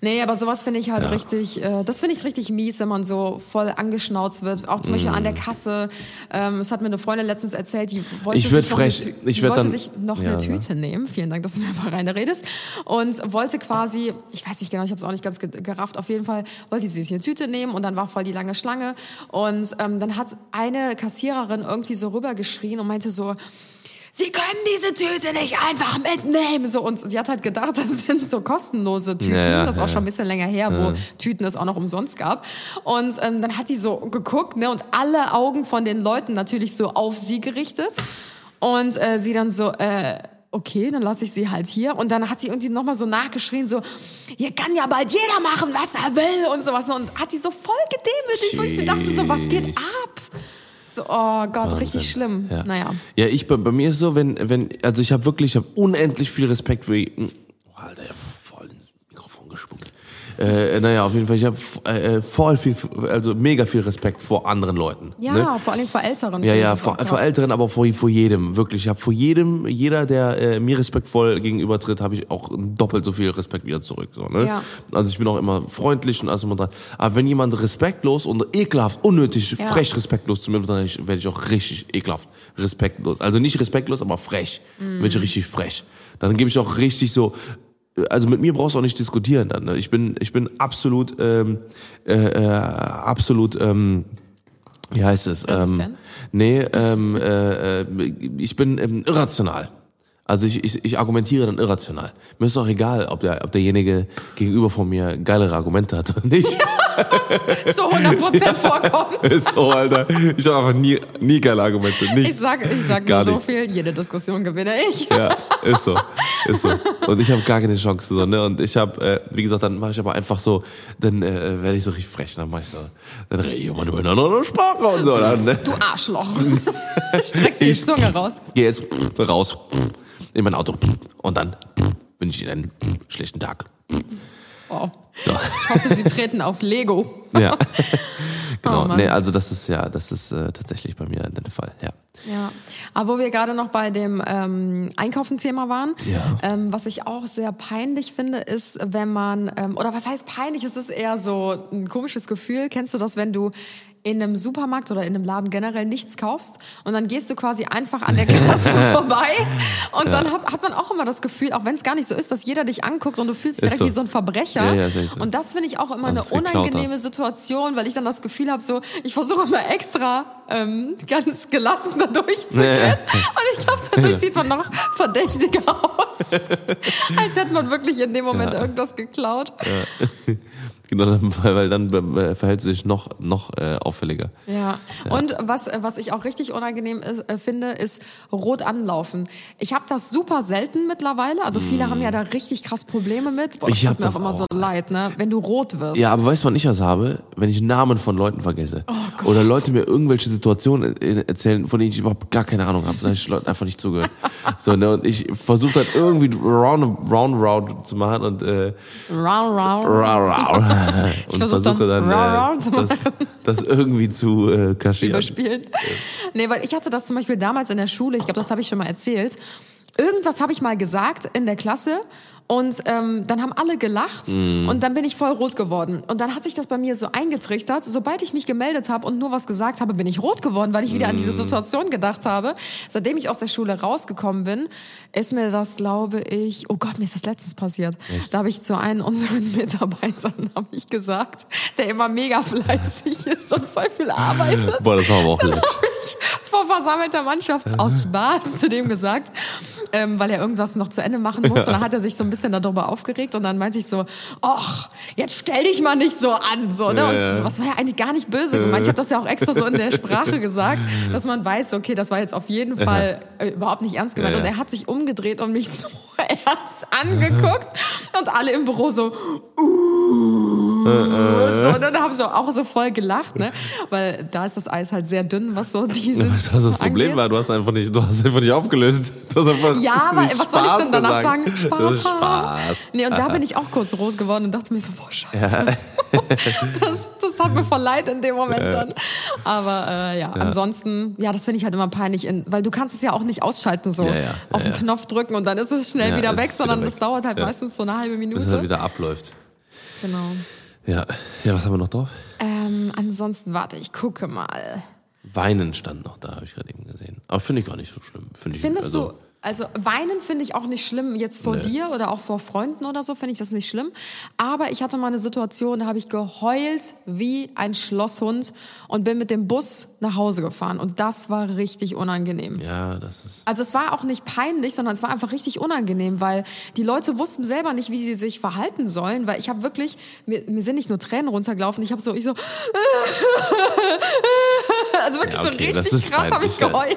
Nee, aber sowas finde ich halt Ja. richtig, äh, das finde ich richtig mies, wenn man so voll angeschnauzt wird. Auch zum Beispiel an der Kasse. Ähm, das hat mir eine Freundin letztens erzählt, die wollte Mm. Sich noch frech- eine, Tü- ich die wollte dann- sich noch Ja, eine ne? Tüte nehmen. Vielen Dank, dass du mir einfach reinredest. Und wollte quasi, ich weiß nicht genau, ich habe es auch nicht ganz ge- gerafft, auf jeden Fall wollte sie sich eine Tüte nehmen und dann war voll die lange Schlange. Und ähm, dann hat eine Kassiererin irgendwie so rübergeschrien und meinte so, Sie können diese Tüte nicht einfach mitnehmen. So, und sie hat halt gedacht, <laughs> das sind so kostenlose Tüten. Ja, ja, das ist auch ja, schon ein bisschen länger her, wo Tüten es auch noch umsonst gab. Und ähm, dann hat die so geguckt, ne, und alle Augen von den Leuten natürlich so auf sie gerichtet. Und äh, sie dann so, äh, okay, dann lasse ich sie halt hier. Und dann hat sie irgendwie nochmal so nachgeschrien, so, hier kann ja bald jeder machen, was er will und sowas. Und hat die so voll gedemütigt, wo ich mir dachte, so, was geht ab? So, oh Gott, richtig schlimm. Ja. Naja. Ja, ich bei, bei mir ist so, wenn wenn also ich habe wirklich ich habe unendlich viel Respekt für oh, Alter, ich hab voll ins Mikrofon gespuckt. Äh, naja, auf jeden Fall, ich habe äh, voll viel, also mega viel Respekt vor anderen Leuten. Ja, ne? vor allem vor Älteren. Ja, ja, vor, vor Älteren, aber vor, vor jedem, wirklich. Ich habe vor jedem, jeder, der äh, mir respektvoll gegenübertritt, habe ich auch doppelt so viel Respekt wieder zurück. So, ne? Ja. Also ich bin auch immer freundlich und alles immer dran. Aber wenn jemand respektlos und ekelhaft, unnötig, Ja. frech respektlos zu mir wird, dann werde ich auch richtig ekelhaft respektlos. Also nicht respektlos, aber frech. Mhm. Werde ich richtig frech. Dann gebe ich auch richtig so, also mit mir brauchst du auch nicht diskutieren dann. Ne? Ich bin, ich bin absolut, ähm, äh, äh, absolut, ähm, wie heißt es? Ähm, nee, ähm, äh, äh, ich bin ähm, irrational. Also ich, ich, ich argumentiere dann irrational. Mir ist auch egal, ob, der, ob derjenige gegenüber von mir geilere Argumente hat oder nicht. so 100% <laughs> vorkommt. Ist so, Alter. Ich habe einfach nie, nie geile Argumente. Ich Nichts. sag, ich sag Gar nur so viel, jede Diskussion gewinne ich. Ja, ist so. Ist so. Und ich habe gar keine Chance. So, ne? Und ich habe, äh, wie gesagt, dann mache ich aber einfach so, dann äh, werde ich so richtig frech. Dann mache ich so, dann rede ich immer nur in einer anderen Sprache und so. Dann, ne? Du Arschloch. <laughs> Streckst die Ich- Zunge raus. Geh jetzt raus in mein Auto und dann wünsche ich Ihnen einen schlechten Tag. Oh. So. Ich hoffe, sie treten auf Lego. Ja. <laughs> genau. Oh nee, also das ist ja, das ist äh, tatsächlich bei mir der Fall. Ja. Ja, aber wo wir gerade noch bei dem ähm, Einkaufen-Thema waren, Ja. ähm, was ich auch sehr peinlich finde, ist, wenn man, ähm, oder was heißt peinlich, es ist eher so ein komisches Gefühl. Kennst du das, wenn du in einem Supermarkt oder in einem Laden generell nichts kaufst und dann gehst du quasi einfach an der Kasse <laughs> vorbei und dann hat, hat man auch immer das Gefühl, auch wenn es gar nicht so ist, dass jeder dich anguckt und du fühlst dich direkt so. wie so ein Verbrecher. Ja, ja, so. Und das finde ich auch immer eine Alles geklaut unangenehme hast. Situation, weil ich dann das Gefühl habe, so, ich versuche immer extra ähm, ganz gelassen da durchzugehen. Ja, ja. Und ich glaube, dadurch sieht man noch verdächtiger aus. <laughs> Als hätte man wirklich in dem Moment irgendwas geklaut. Genau, <laughs> weil, weil dann äh, verhält sie sich noch, noch äh, auffälliger. Ja. Und was, äh, was ich auch richtig unangenehm ist, äh, finde, ist rot anlaufen. Ich habe das super selten mittlerweile. Also viele haben ja da richtig krass Probleme mit. Boah, Mm. Ich tut mir auch immer so auch. leid, ne? Wenn du rot wirst. Ja, aber weißt du, wann ich das habe? Wenn ich Namen von Leuten vergesse. Oh Oder Leute mir irgendwelche Situationen äh, erzählen, von denen ich überhaupt gar keine Ahnung habe. Da habe ich Leuten einfach nicht zugehört. <laughs> so, ne, und ich versuche dann irgendwie round, round, round zu machen und äh, Round, round. rau, rau, und versuch versuche dann dann, äh, das, das irgendwie zu äh, kaschieren. überspielen. Nee, weil ich hatte das zum Beispiel damals in der Schule, ich glaube, das habe ich schon mal erzählt. Irgendwas habe ich mal gesagt in der Klasse und ähm, dann haben alle gelacht Mhm. und dann bin ich voll rot geworden. Und dann hat sich das bei mir so eingetrichtert. Sobald ich mich gemeldet habe und nur was gesagt habe, bin ich rot geworden, weil ich wieder an Mhm. diese Situation gedacht habe. Seitdem ich aus der Schule rausgekommen bin, ist mir das, glaube ich, oh Gott, mir ist das letztens passiert. Da habe ich zu einem unseren <laughs> Mitarbeitern habe ich gesagt, der immer mega fleißig ist und voll viel arbeitet Boah, das war aber auch ich vor versammelter Mannschaft aus Spaß zu dem gesagt, ähm, weil er irgendwas noch zu Ende machen muss. Und dann hat er sich so ein bisschen darüber aufgeregt und dann meinte ich so, ach, jetzt stell dich mal nicht so an. So, ne? Und was war ja eigentlich gar nicht böse gemeint. Ich habe das ja auch extra so in der Sprache <laughs> gesagt, dass man weiß, okay, das war jetzt auf jeden Fall äh, überhaupt nicht ernst gemeint. Und er hat sich umgedreht und mich <laughs> so ernst angeguckt und alle im Büro so, uh, so, und dann haben sie auch so voll gelacht, ne? Weil da ist das Eis halt sehr dünn, was so <laughs> dieses. Was das Problem angeht. war, du hast einfach nicht, du hast einfach nicht aufgelöst. Ja, aber was soll ich denn danach gesagt. sagen? Spaß. Das Spaß. Nee, und da <laughs> bin ich auch kurz rot geworden und dachte mir so, boah, scheiße. <laughs> das, das hat mir voll leid in dem Moment dann. Aber äh, ja, ansonsten, ja, das finde ich halt immer peinlich, in, weil du kannst es ja auch nicht ausschalten, so Ja, ja, auf ja, den ja. Knopf drücken und dann ist es schnell Ja, wieder weg, sondern wieder das weg. dauert halt Ja. meistens so eine halbe Bis Minute. es dann wieder abläuft. Genau. Ja. ja, was haben wir noch drauf? Ähm, ansonsten, warte, ich gucke mal. Weinen stand noch da, habe ich gerade eben gesehen. Aber finde ich gar nicht so schlimm. Finde ich, Findest also, du, Also weinen finde ich auch nicht schlimm, jetzt vor Nee. dir oder auch vor Freunden oder so finde ich das nicht schlimm. Aber ich hatte mal eine Situation, da habe ich geheult wie ein Schlosshund und bin mit dem Bus nach Hause gefahren. Und das war richtig unangenehm. Ja, das ist. Also es war auch nicht peinlich, sondern es war einfach richtig unangenehm, weil die Leute wussten selber nicht, wie sie sich verhalten sollen, weil ich habe wirklich, mir, mir sind nicht nur Tränen runtergelaufen, ich habe so, ich so, <laughs> also wirklich Ja, so okay, das richtig krass habe ich geheult.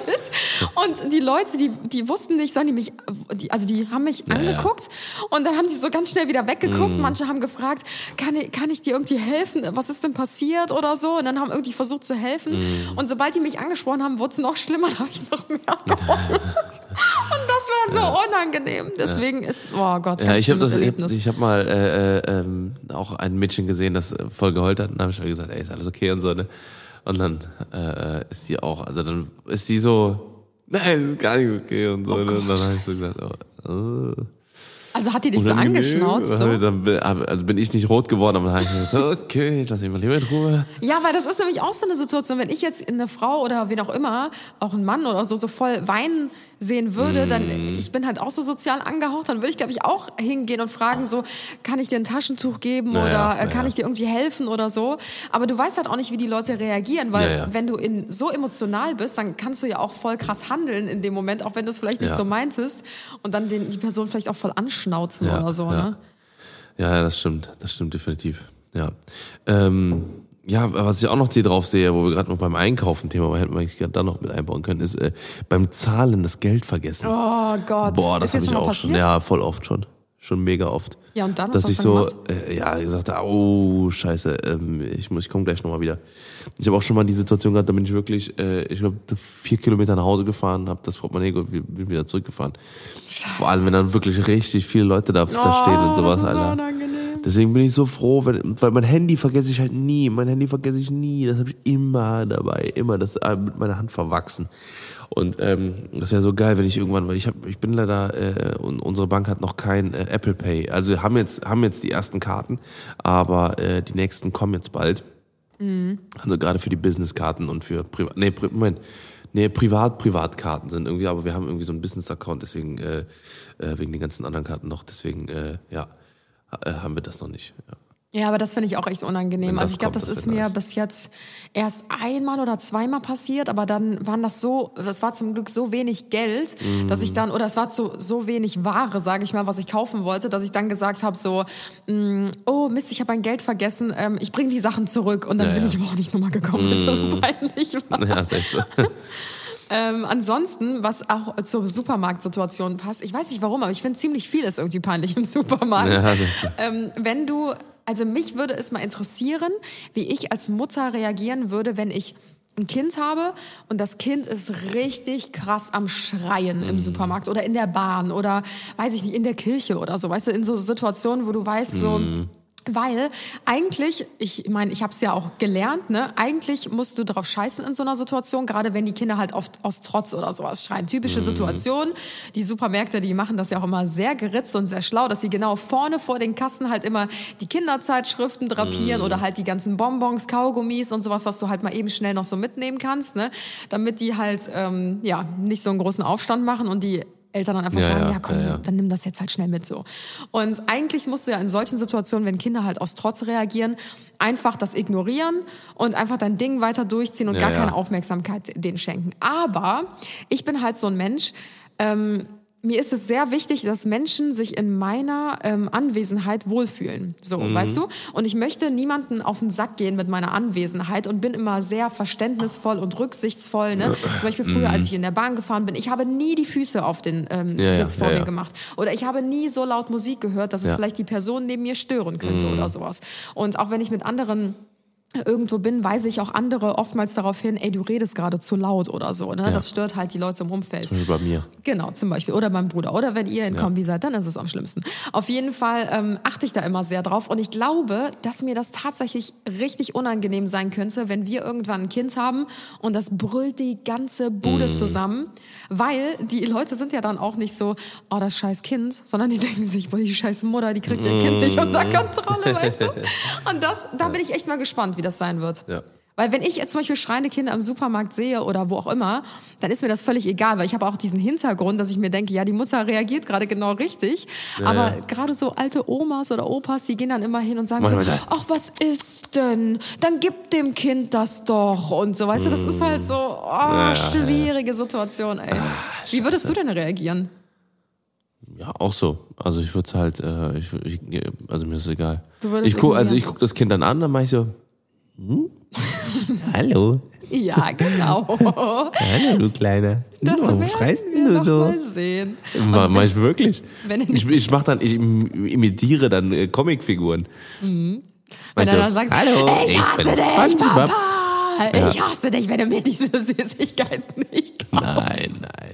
Und die Leute, die, die wussten nicht, sollen die mich, die, also die haben mich Ja, ja. angeguckt und dann haben sie so ganz schnell wieder weggeguckt. Mhm. Manche haben gefragt, kann ich, kann ich dir irgendwie helfen? Was ist denn passiert oder so? Und dann haben irgendwie versucht zu helfen. Mhm. Und sobald die mich angesprochen haben, wurde es noch schlimmer, <laughs> da habe ich noch mehr geheult. <laughs> Und das war so unangenehm. Deswegen ist, oh Gott, Ja, ich habe das, Erlebnis. ich habe mal äh, äh, ähm, auch ein Mädchen gesehen, das äh, voll geheult hat. Und dann habe ich halt gesagt, ey, ist alles okay und so. Ne? Und dann äh, ist die auch, also dann ist die so, nein, ist gar nicht okay und so. Oh ne? Und dann habe ich so gesagt, oh, äh, also hat die dich so angeschnauzt? So? Dann also bin ich nicht rot geworden, aber dann habe ich gesagt, okay, ich lasse mich mal lieber in Ruhe. Ja, weil das ist nämlich auch so eine Situation, wenn ich jetzt eine Frau oder wen auch immer, auch ein Mann oder so, so voll weinen sehen würde, dann, Mhm. ich bin halt auch so sozial angehaucht, dann würde ich, glaube ich, auch hingehen und fragen so, kann ich dir ein Taschentuch geben Ja, oder ja, äh, kann ja. ich dir irgendwie helfen oder so. Aber du weißt halt auch nicht, wie die Leute reagieren, weil Ja, wenn du in, so emotional bist, dann kannst du ja auch voll krass handeln in dem Moment, auch wenn du es vielleicht nicht so meintest und dann den, die Person vielleicht auch voll anschnauzen oder so, ja. ne? Ja, ja, das stimmt. Das stimmt definitiv. Ja. Ähm, ja, was ich auch noch hier drauf sehe, wo wir gerade noch beim Einkaufen Thema, aber hätten wir eigentlich gerade da noch mit einbauen können, ist äh, beim Zahlen das Geld vergessen. Oh Gott. Boah, das ist habe ich schon auch schon. passiert? Ja, voll oft schon. Schon mega oft. Ja, und dann? Dass ich so, äh, ja, gesagt habe, oh, scheiße, ähm, ich muss, ich komme gleich nochmal wieder. Ich habe auch schon mal die Situation gehabt, da bin ich wirklich, äh, ich glaube, vier Kilometer nach Hause gefahren, habe das Portemonnaie und bin wieder zurückgefahren. Vor allem, wenn dann wirklich richtig viele Leute da, da stehen und sowas, Oh, das ist so Alter. unangenehm. Deswegen bin ich so froh, wenn, weil mein Handy vergesse ich halt nie. Mein Handy vergesse ich nie. Das habe ich immer dabei, immer das äh, mit meiner Hand verwachsen. Und ähm, das wäre so geil, wenn ich irgendwann, weil ich habe, ich bin leider äh, und unsere Bank hat noch kein äh, Apple Pay. Also haben jetzt haben jetzt die ersten Karten, aber äh, die nächsten kommen jetzt bald. Also gerade für die Business-Karten und für Privat, nee, Pri Moment, nee, Privat, Privatkarten sind irgendwie, aber wir haben irgendwie so einen Business-Account, deswegen äh, äh, wegen den ganzen anderen Karten noch, deswegen äh, ja, haben wir das noch nicht. Ja. Ja, aber das finde ich auch echt unangenehm. Das Also ich glaube, das, das ist mir nice. bis jetzt erst einmal oder zweimal passiert, aber dann waren das so, das war zum Glück so wenig Geld, dass Mm. ich dann, oder es war zu, so wenig Ware, sage ich mal, was ich kaufen wollte, dass ich dann gesagt habe so, mm, oh Mist, ich habe mein Geld vergessen, ähm, ich bringe die Sachen zurück und dann Ja, bin ja. ich aber auch nicht nochmal gekommen, weil es mir so peinlich war. <laughs> Ja, ist echt so. <laughs> Ähm, ansonsten, was auch zur Supermarktsituation passt, ich weiß nicht warum, aber ich finde ziemlich viel ist irgendwie peinlich im Supermarkt. Ja, ähm, wenn du, also mich würde es mal interessieren, wie ich als Mutter reagieren würde, wenn ich ein Kind habe und das Kind ist richtig krass am Schreien im Supermarkt oder in der Bahn oder weiß ich nicht, in der Kirche oder so, weißt du, in so Situationen, wo du weißt, so weil eigentlich, ich meine, ich habe es ja auch gelernt, ne? Eigentlich musst du drauf scheißen in so einer Situation, gerade wenn die Kinder halt oft aus Trotz oder sowas schreien. Typische Situation. Die Supermärkte, die machen das ja auch immer sehr geritzt und sehr schlau, dass sie genau vorne vor den Kassen halt immer die Kinderzeitschriften drapieren oder halt die ganzen Bonbons, Kaugummis und sowas, was du halt mal eben schnell noch so mitnehmen kannst, ne? Damit die halt ähm, ja nicht so einen großen Aufstand machen und die Eltern dann einfach Ja, sagen, ja, ja, komm, ja, dann nimm das jetzt halt schnell mit so. Und eigentlich musst du ja in solchen Situationen, wenn Kinder halt aus Trotz reagieren, einfach das ignorieren und einfach dein Ding weiter durchziehen und gar keine Aufmerksamkeit denen schenken. Aber ich bin halt so ein Mensch, ähm, mir ist es sehr wichtig, dass Menschen sich in meiner ähm, Anwesenheit wohlfühlen. So, Mhm. weißt du? Und ich möchte niemanden auf den Sack gehen mit meiner Anwesenheit und bin immer sehr verständnisvoll und rücksichtsvoll. Ne? Zum Beispiel früher, als ich in der Bahn gefahren bin, ich habe nie die Füße auf den ähm, Mhm. Ja, Sitz vor ja, mir ja. gemacht. Oder ich habe nie so laut Musik gehört, dass es vielleicht die Person neben mir stören könnte Mhm. oder sowas. Und auch wenn ich mit anderen irgendwo bin, weise ich auch andere oftmals darauf hin, ey, du redest gerade zu laut oder so. Ne? Das stört halt die Leute im Umfeld. Zum Beispiel bei mir. Genau, zum Beispiel. Oder beim Bruder. Oder wenn ihr in Kombi seid, dann ist es am schlimmsten. Auf jeden Fall ähm, achte ich da immer sehr drauf. Und ich glaube, dass mir das tatsächlich richtig unangenehm sein könnte, wenn wir irgendwann ein Kind haben und das brüllt die ganze Bude zusammen. Weil die Leute sind ja dann auch nicht so, oh, das scheiß Kind, sondern die <laughs> denken sich, boah, die scheiß Mutter, die kriegt ihr Kind nicht unter Kontrolle, weißt du? <laughs> Und das, da bin ich echt mal gespannt, wie das sein wird. Ja. Weil wenn ich jetzt zum Beispiel schreiende Kinder im Supermarkt sehe oder wo auch immer, dann ist mir das völlig egal, weil ich habe auch diesen Hintergrund, dass ich mir denke, ja, die Mutter reagiert gerade genau richtig. Aber ja. gerade so alte Omas oder Opas, die gehen dann immer hin und sagen Manchmal so, ach, was ist denn? Dann gib dem Kind das doch. Und so, weißt du, das ist halt so, oh, ja, schwierige Situation, ey. Wie würdest du denn reagieren? Ja, auch so. Also ich würde es halt, äh, ich, ich, also mir ist es egal. Du würdest ich guck, also ich gucke das Kind dann an, dann mache ich so, hm? <laughs> Hallo, Ja, genau. hallo, du Kleiner. Das Warum werden schreist wir du noch so? mal sehen. Ma, mach ich wirklich. wenn ich, ich mach dann, ich im- imitiere dann äh, Comicfiguren. Wenn Weißt er dann sagt, hallo, ich ich hasse bin dich, SpongeBob." Papa! Ich hasse dich, wenn du mir diese Süßigkeiten nicht kaufst. Nein, nein.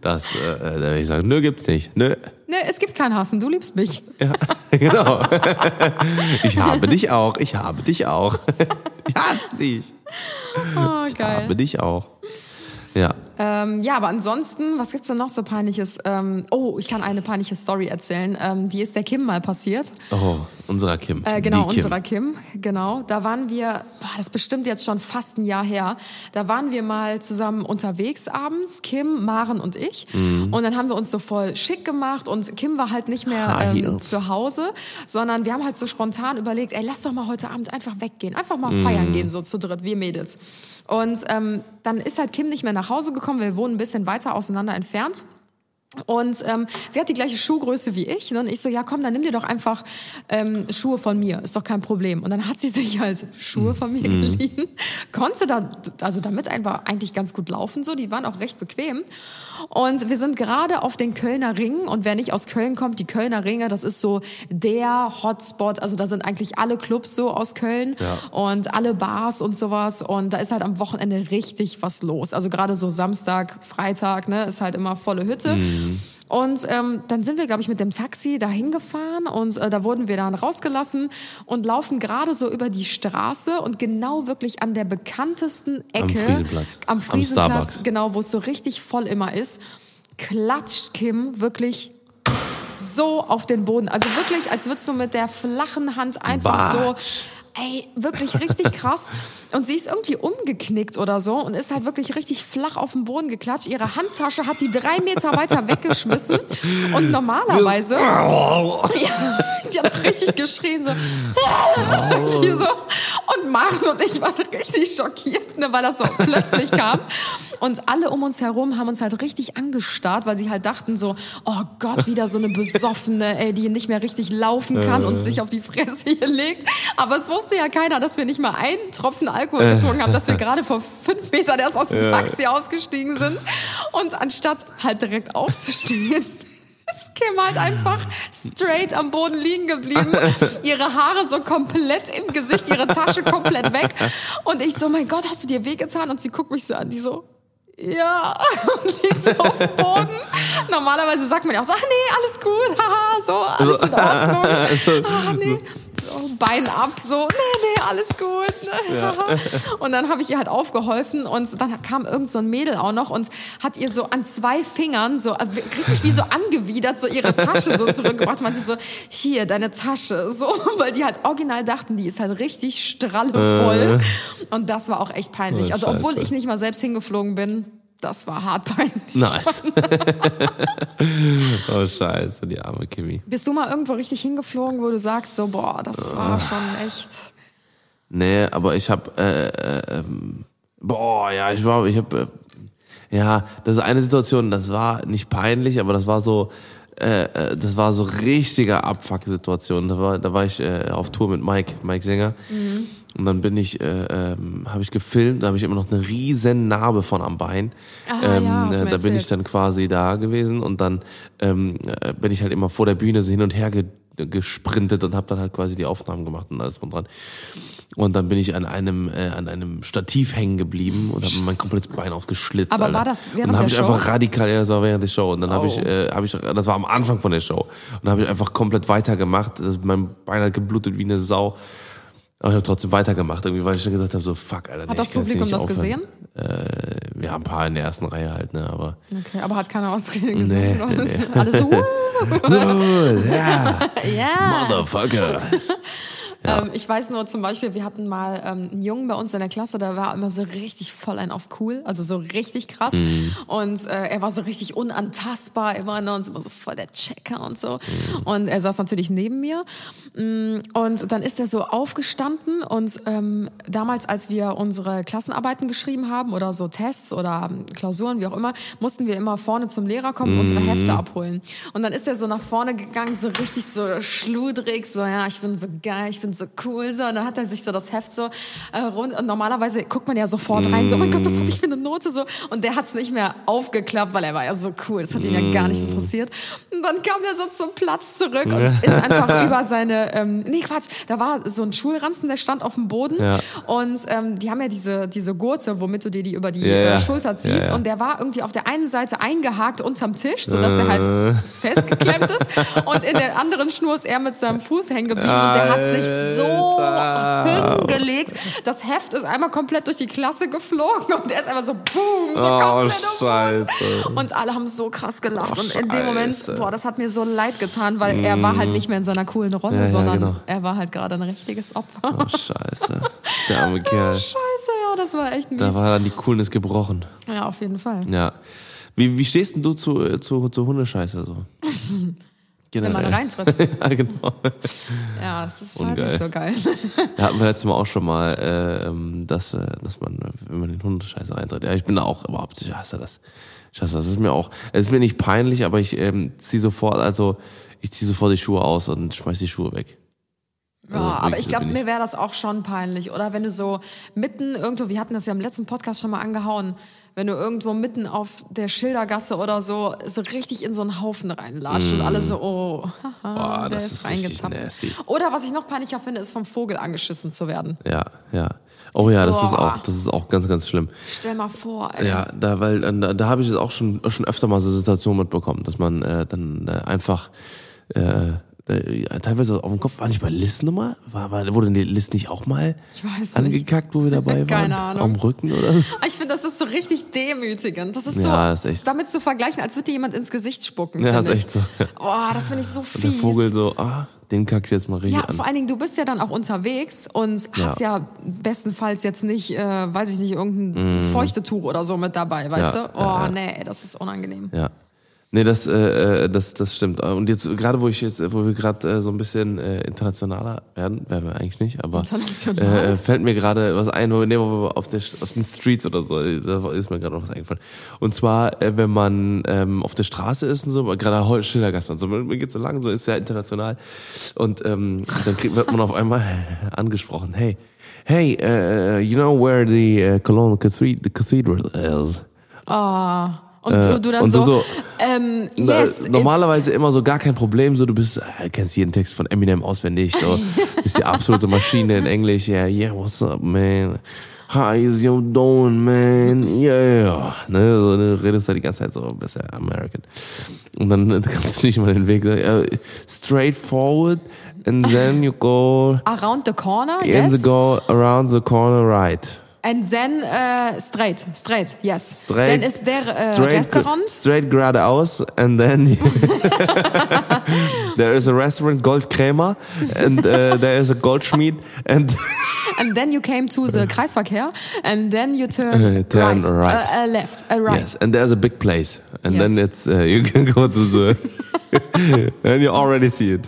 Das, äh, äh, da würde ich sagen, nö, gibt's nicht. Nö. Nee, es gibt kein Hassen, du liebst mich. Ja, <laughs> genau. Ich habe dich auch, ich habe dich auch. <laughs> Ich hasse dich. Oh, Ich geil. habe dich auch. Ja. Ähm, ja, aber ansonsten, was gibt's denn noch so peinliches? Ähm, oh, ich kann eine peinliche Story erzählen. Ähm, die ist der Kim mal passiert. Oh, unserer Kim. Äh, genau, Kim. unserer Kim. Genau. Da waren wir, boah, das ist bestimmt jetzt schon fast ein Jahr her. Da waren wir mal zusammen unterwegs abends, Kim, Maren und ich. Mhm. Und dann haben wir uns so voll schick gemacht und Kim war halt nicht mehr ähm, zu Hause, sondern wir haben halt so spontan überlegt, ey, lass doch mal heute Abend einfach weggehen. Einfach mal Mhm. feiern gehen, so zu dritt, wir Mädels. Und ähm, dann ist halt Kim nicht mehr nach Hause gekommen. Wir wohnen ein bisschen weiter auseinander entfernt. Und ähm, sie hat die gleiche Schuhgröße wie ich. Ne? Und ich so, ja komm, dann nimm dir doch einfach ähm, Schuhe von mir, ist doch kein Problem. Und dann hat sie <laughs> sich halt Schuhe von mir geliehen, konnte da, also damit einfach eigentlich ganz gut laufen, so, die waren auch recht bequem. Und wir sind gerade auf den Kölner Ringen und wer nicht aus Köln kommt, die Kölner Ringe, das ist so der Hotspot, also da sind eigentlich alle Clubs so aus Köln Ja. und alle Bars und sowas und da ist halt am Wochenende richtig was los. Also gerade so Samstag, Freitag, ne, ist halt immer volle Hütte. Und ähm, dann sind wir, glaube ich, mit dem Taxi dahin gefahren und äh, da wurden wir dann rausgelassen und laufen gerade so über die Straße und genau wirklich an der bekanntesten Ecke. Friesenplatz. Am Am Friesenplatz, Starbucks. genau, wo es so richtig voll immer ist, klatscht Kim wirklich so auf den Boden. Also wirklich, als würdest du mit der flachen Hand einfach Batsch. so. Ey, wirklich richtig krass. Und sie ist irgendwie umgeknickt oder so und ist halt wirklich richtig flach auf den Boden geklatscht. Ihre Handtasche hat die drei Meter weiter weggeschmissen. Und <laughs> normalerweise. <laughs> Ja, die hat richtig geschrien, so. <laughs> Die so. Und Maren und ich waren richtig schockiert, ne, weil das so plötzlich kam. Und alle um uns herum haben uns halt richtig angestarrt, weil sie halt dachten so, oh Gott, wieder so eine Besoffene, ey, die nicht mehr richtig laufen kann und sich auf die Fresse hier legt. Aber es wusste ja keiner, dass wir nicht mal einen Tropfen Alkohol getrunken haben, dass wir <laughs> gerade vor fünf Metern erst aus dem Taxi ausgestiegen sind. Und anstatt halt direkt aufzustehen, <laughs> ist Kim halt einfach straight am Boden liegen geblieben. <laughs> Ihre Haare so komplett im Gesicht, ihre Tasche komplett weg. Und ich so, mein Gott, hast du dir wehgetan? Und sie guckt mich so an, die so, ja, und liegt so auf dem Boden. Normalerweise sagt man ja auch so, ach nee, alles gut, haha, so, alles in Ordnung. Ach nee, so, Bein ab, so, nee, nee, alles gut. Ne, haha. <laughs> Und dann habe ich ihr halt aufgeholfen und dann kam irgend so ein Mädel auch noch und hat ihr so an zwei Fingern so äh, richtig wie so angewidert so ihre Tasche so zurückgebracht. Meinte so, hier, deine Tasche, so, <laughs> weil die halt original dachten, die ist halt richtig strallevoll. Und das war auch echt peinlich. Oh, Also obwohl ich nicht mal selbst hingeflogen bin, das war hart peinlich. Nice. <laughs> oh, scheiße, die arme Kimi. Bist du mal irgendwo richtig hingeflogen, wo du sagst, so, boah, das war schon echt. Nee, aber ich hab, äh, äh, ähm, boah, ja, ich war, ich hab, äh, ja, das ist eine Situation, das war nicht peinlich, aber das war so, äh, äh, das war so richtiger Abfuck-Situation. Da war, da war ich äh, auf Tour mit Mike, Mike Sänger. Und dann bin ich, äh, ähm, habe ich gefilmt, da habe ich immer noch eine riesen Narbe von am Bein. Ah, ähm, ja, äh, da bin ich dann quasi da gewesen und dann ähm, äh, bin ich halt immer vor der Bühne so hin und her ge gesprintet und habe dann halt quasi die Aufnahmen gemacht und alles drum dran. Und dann bin ich an einem äh, an einem Stativ hängen geblieben und habe mein komplettes Bein aufgeschlitzt. Aber Alter. war das während und dann habe der ich Show? einfach radikal, ja, das war während der Show. Und dann habe ich, Oh. äh, habe ich, das war am Anfang von der Show. Und dann habe ich einfach komplett weitergemacht. Das, mein Bein hat geblutet wie eine Sau. Aber ich habe trotzdem weitergemacht, irgendwie, weil ich dann gesagt habe, so fuck, Alter. nee, Hat das kann jetzt Publikum das aufhören. gesehen? Äh, ja, ein paar in der ersten Reihe halt, ne, aber. Okay, aber hat keiner ausgesehen. <laughs> Nee, gesehen. nee, Alles- nee. <laughs> Alles so, uh, ja, <laughs> ja. Motherfucker. Ja. Ähm, ich weiß nur zum Beispiel, wir hatten mal ähm, einen Jungen bei uns in der Klasse, der war immer so richtig voll ein auf cool, also so richtig krass. Mhm. Und äh, er war so richtig unantastbar immer ne, und immer so voll der Checker und so. Und er saß natürlich neben mir. Mm, Und dann ist er so aufgestanden und ähm, damals, als wir unsere Klassenarbeiten geschrieben haben oder so Tests oder ähm, Klausuren, wie auch immer, mussten wir immer vorne zum Lehrer kommen und unsere Hefte abholen. Und dann ist er so nach vorne gegangen, so richtig so schludrig, so ja, ich bin so geil, ich bin so cool, so. Und dann hat er sich so das Heft so äh, rund und normalerweise guckt man ja sofort rein, so, oh mein Gott, was habe ich für eine Note, so. Und der hat es nicht mehr aufgeklappt, weil er war ja so cool, das hat ihn ja gar nicht interessiert. Und dann kam er so zum Platz zurück und ist einfach <laughs> über seine, ähm, nee Quatsch, da war so ein Schulranzen, der stand auf dem Boden Ja. und ähm, die haben ja diese, diese Gurte, womit du dir die über die Ja, ja. äh, Schulter ziehst und der war irgendwie auf der einen Seite eingehakt unterm Tisch, sodass er halt Äh. festgeklemmt ist und in der anderen Schnur ist er mit seinem Fuß hängen geblieben und der hat sich so hingelegt. Das Heft ist einmal komplett durch die Klasse geflogen und er ist einfach so boom, so Oh, komplett. Scheiße. Und alle haben so krass gelacht. Oh, und in dem Moment, boah, das hat mir so leid getan, weil er war halt nicht mehr in seiner coolen Rolle, Ja, ja, sondern genau. er war halt gerade ein richtiges Opfer. Oh, scheiße. Der arme <laughs> Kerl. Scheiße, ja, das war echt mies. Da war dann die Coolness gebrochen. ja, auf jeden Fall. Ja. Wie, wie stehst denn du zu, äh, zu, zu Hundescheiße so? <laughs> Wenn man Generell. reintritt. <laughs> ja, genau. Ja, das ist halt Ungeil. nicht so geil. Da hatten wir letztes Mal auch schon mal, äh, ähm, dass, äh, dass man, wenn man in Hundescheiße reintritt. Ja, ich bin da auch überhaupt, ich hasse das. Ich hasse das. Es ist mir auch, es ist mir nicht peinlich, aber ich ähm, ziehe sofort, also ich ziehe sofort die Schuhe aus und schmeiß die Schuhe weg. Also, Ja, aber ich glaube, mir wäre das auch schon peinlich. Oder wenn du so mitten irgendwo, wir hatten das ja im letzten Podcast schon mal angehauen, wenn du irgendwo mitten auf der Schildergasse oder so, so richtig in so einen Haufen reinlatscht und alle so, oh, <laughs> haha, Mm. Boah, der das ist, ist nasty. Oder was ich noch peinlicher finde, ist vom Vogel angeschissen zu werden. Ja, ja. Oh ja, das ist auch, das ist auch ganz, ganz schlimm. Stell mal vor, ey. Ja, da, weil äh, da, da habe ich es auch schon, schon öfter mal so Situationen mitbekommen, dass man äh, dann äh, einfach äh, äh, teilweise auf dem Kopf, war nicht bei Liz nochmal? War, war, wurde die Liz nicht auch mal Ich weiß nicht. angekackt, wo wir dabei <laughs> waren? Keine Ahnung. Am Rücken oder so? Ich finde, das ist so richtig demütigend. Das ist Ja, so, das ist echt- damit zu vergleichen, als würde dir jemand ins Gesicht spucken. Ja, finde ist echt so. Ja. Boah, das finde ich so Und fies. der Vogel so, ah, den kack ich jetzt mal richtig Ja, an. vor allen Dingen, du bist ja dann auch unterwegs und hast ja, bestenfalls jetzt nicht, äh, weiß ich nicht, irgendein Feuchtetuch oder so mit dabei, weißt Mm. Ja, du? Oh, ja, ja. nee, das ist unangenehm. Ja. Nee, das, äh, äh, das, das stimmt. Und jetzt, gerade wo ich jetzt, wo wir gerade äh, so ein bisschen äh, internationaler werden, werden wir eigentlich nicht, aber International? äh, fällt mir gerade was ein, wo, nee, wo wir auf, der, auf den Streets oder so, da ist mir gerade noch was eingefallen. Und zwar, äh, wenn man ähm, auf der Straße ist und so, gerade heute Schildergasse und so, mir geht so lang, so ist ja international. Und ähm, dann kriegt, wird man auf <laughs> einmal <laughs> angesprochen, hey, hey, uh, you know where the uh, Cologne Cathedral, the cathedral is? Oh. Und Äh, du, dann und so, so, ähm, Na, yes, it's- normalerweise immer so gar kein Problem, so du bist, äh, kennst jeden Text von Eminem auswendig, so <laughs> bist die absolute Maschine in Englisch, yeah, yeah, what's up, man? Hi, is you doing, man? Yeah. Ne, so, du redest da die ganze Zeit so besser American. Und <laughs> dann kannst du nicht mal den Weg äh, straight forward and then you go <laughs> around the corner, in yes. the go around the corner right. And then uh, straight, straight, yes. Straight, Dann ist der äh, straight, Restaurant. straight geradeaus and then <laughs> there is a restaurant Goldkrämer and uh, there is a Goldschmied and <laughs> And then you came to the Kreisverkehr. And then you turn, Äh, turn right, right. Uh, uh, left, uh, right. yes and there's a big place and Yes. then it's uh, you can <laughs> go to the and you already see it.